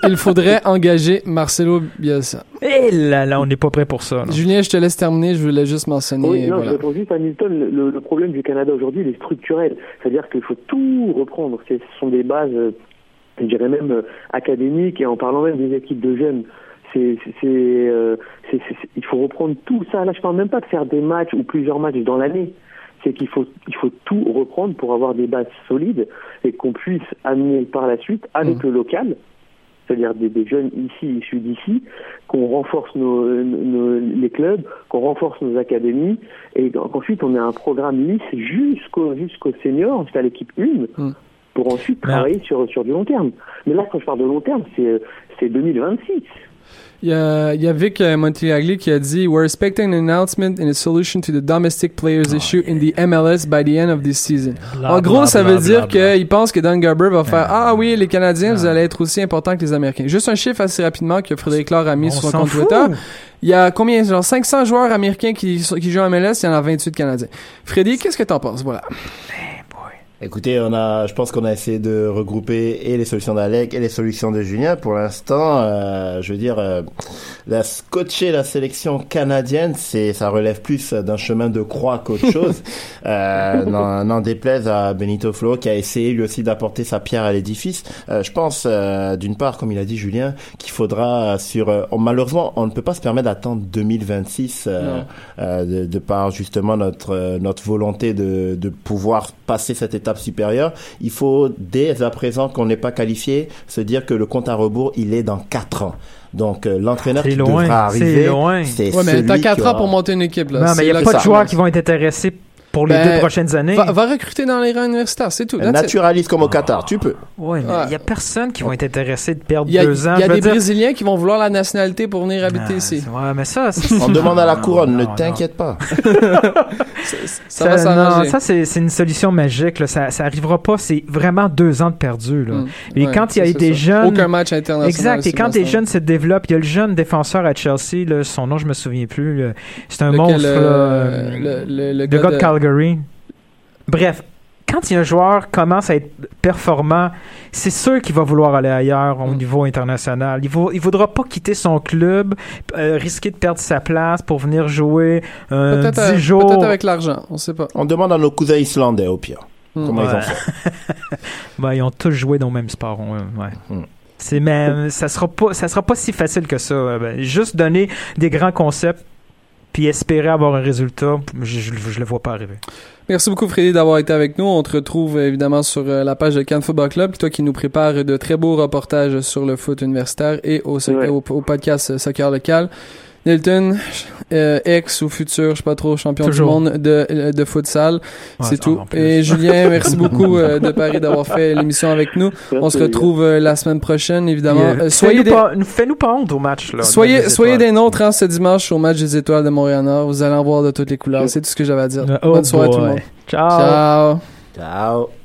il faudrait engager Marcelo Bielsa. Et là, là, on n'est pas prêt pour ça. là. Julien, je te laisse terminer. Je voulais juste mentionner. Oui, non, voilà. je réponds juste à. Le, le problème du Canada aujourd'hui, il est structurel. C'est-à-dire qu'il faut tout reprendre. Ce sont des bases, je dirais même euh, académiques, et en parlant même des équipes de jeunes. C'est, c'est, euh, c'est- il faut reprendre tout ça. Là, je parle même pas de faire des matchs ou plusieurs matchs dans l'année. C'est qu'il faut, il faut tout reprendre pour avoir des bases solides et qu'on puisse amener par la suite avec Mhm. le local, c'est-à-dire des, des jeunes ici, issus d'ici, qu'on renforce nos, nos- les clubs, qu'on renforce nos académies, et qu'ensuite on ait un programme lisse jusqu'au jusqu'au senior, jusqu'à l'équipe 1, Mm. pour ensuite travailler sur, sur du long terme. Mais là, quand je parle de long terme, c'est c'est 2026. Il y a, il y a Vic euh, Montiagli qui a dit We're expecting an announcement and a solution to the domestic players issue in the MLS by the end of this season. Bla, en gros, bla, ça bla, veut dire qu'il pense que Don Garber va faire Ah. Oui, les Canadiens, vous allez être aussi importants que les Américains. Juste un chiffre assez rapidement que Frédéric Laure a mis On sur son compte fout. Twitter. Il y a combien Genre 500 joueurs américains qui jouent en MLS, il y en a 28 Canadiens. Freddy, qu'est-ce que t'en penses? Voilà. Écoutez, on a, je pense qu'on a essayé de regrouper et les solutions d'Alec et les solutions de Julien. Pour l'instant, euh, je veux dire, euh, la coacher la sélection canadienne, c'est, ça relève plus d'un chemin de croix qu'autre chose. euh, n'en, déplaise à Benito Flo qui a essayé lui aussi d'apporter sa pierre à l'édifice. Euh, je pense, euh, d'une part, comme il a dit Julien, qu'il faudra sur, euh, malheureusement, on ne peut pas se permettre d'attendre 2026 euh, euh, de, de par justement notre notre volonté de, de pouvoir passer cette étape supérieure, il faut dès à présent qu'on n'est pas qualifié se dire que le compte à rebours il est dans quatre ans. Donc euh, l'entraîneur C'est qui loin, devra c'est arriver, loin. c'est Ouais, mais t'as qui 4 ans aura- pour monter une équipe là. Non, mais il n'y a C'est pas de joueurs qui vont être intéressés pour les Ben, deux prochaines années. Va, va recruter dans les rangs universitaires, c'est tout. Naturalise comme au Qatar, tu peux. Ouais, mais il Ouais. y a personne qui va être intéressé de perdre a, deux ans. il y a des dire- Brésiliens qui vont vouloir la nationalité pour venir habiter Ah, ici. Ouais, mais ça, ça, On demande à la couronne, ne t'inquiète pas. Ça, va s'arranger. ça c'est une solution magique. Là. Ça, ça arrivera pas. C'est vraiment deux ans de perdu. Là. Mm. Et Ouais, quand il y a des ça. jeunes. Aucun match international. Exact. Et quand des jeunes se développent, il y a le jeune défenseur à Chelsea, là, son nom je me souviens plus. C'est un monstre. euh, euh, le, de- Calgary. Bref, quand un joueur commence à être performant, c'est sûr qu'il va vouloir aller ailleurs Mm. au niveau international. Il ne il voudra pas quitter son club, euh, risquer de perdre sa place pour venir jouer euh, Peut-être 10 euh, jours. peut-être avec l'argent, on sait pas. On demande à nos cousins islandais, au pire. Hmm. Comment ils ont fait? Ben, ils ont tous joué dans le même sport. ouais. Mm. C'est même, ça sera pas, ça sera pas si facile que ça. Euh, ben, juste donner des grands concepts puis espérer avoir un résultat, je, je, je le vois pas arriver. Merci beaucoup Frédéric d'avoir été avec nous. On te retrouve évidemment sur euh, la page de Cannes Football Club, toi qui nous prépare de très beaux reportages sur le foot universitaire et au, soc- Ouais. au, au podcast euh, Soccer Local. Nilton, euh, ex ou futur, je sais pas trop, champion Toujours. du monde de, euh, de futsal. Ouais, c'est tout. Et Julien, merci beaucoup euh, de Paris d'avoir fait l'émission avec nous. On se retrouve euh, la semaine prochaine, évidemment. Soyez fais-nous des... pas, fais-nous pas honte au match. Là, Soyez, des soyez des nôtres hein, ce dimanche au match des étoiles de Montréal-Nord. Vous allez en voir de toutes les couleurs. C'est tout ce que j'avais à dire. Oh Bonne soirée à tout le boy. monde. Ciao. Ciao. Ciao.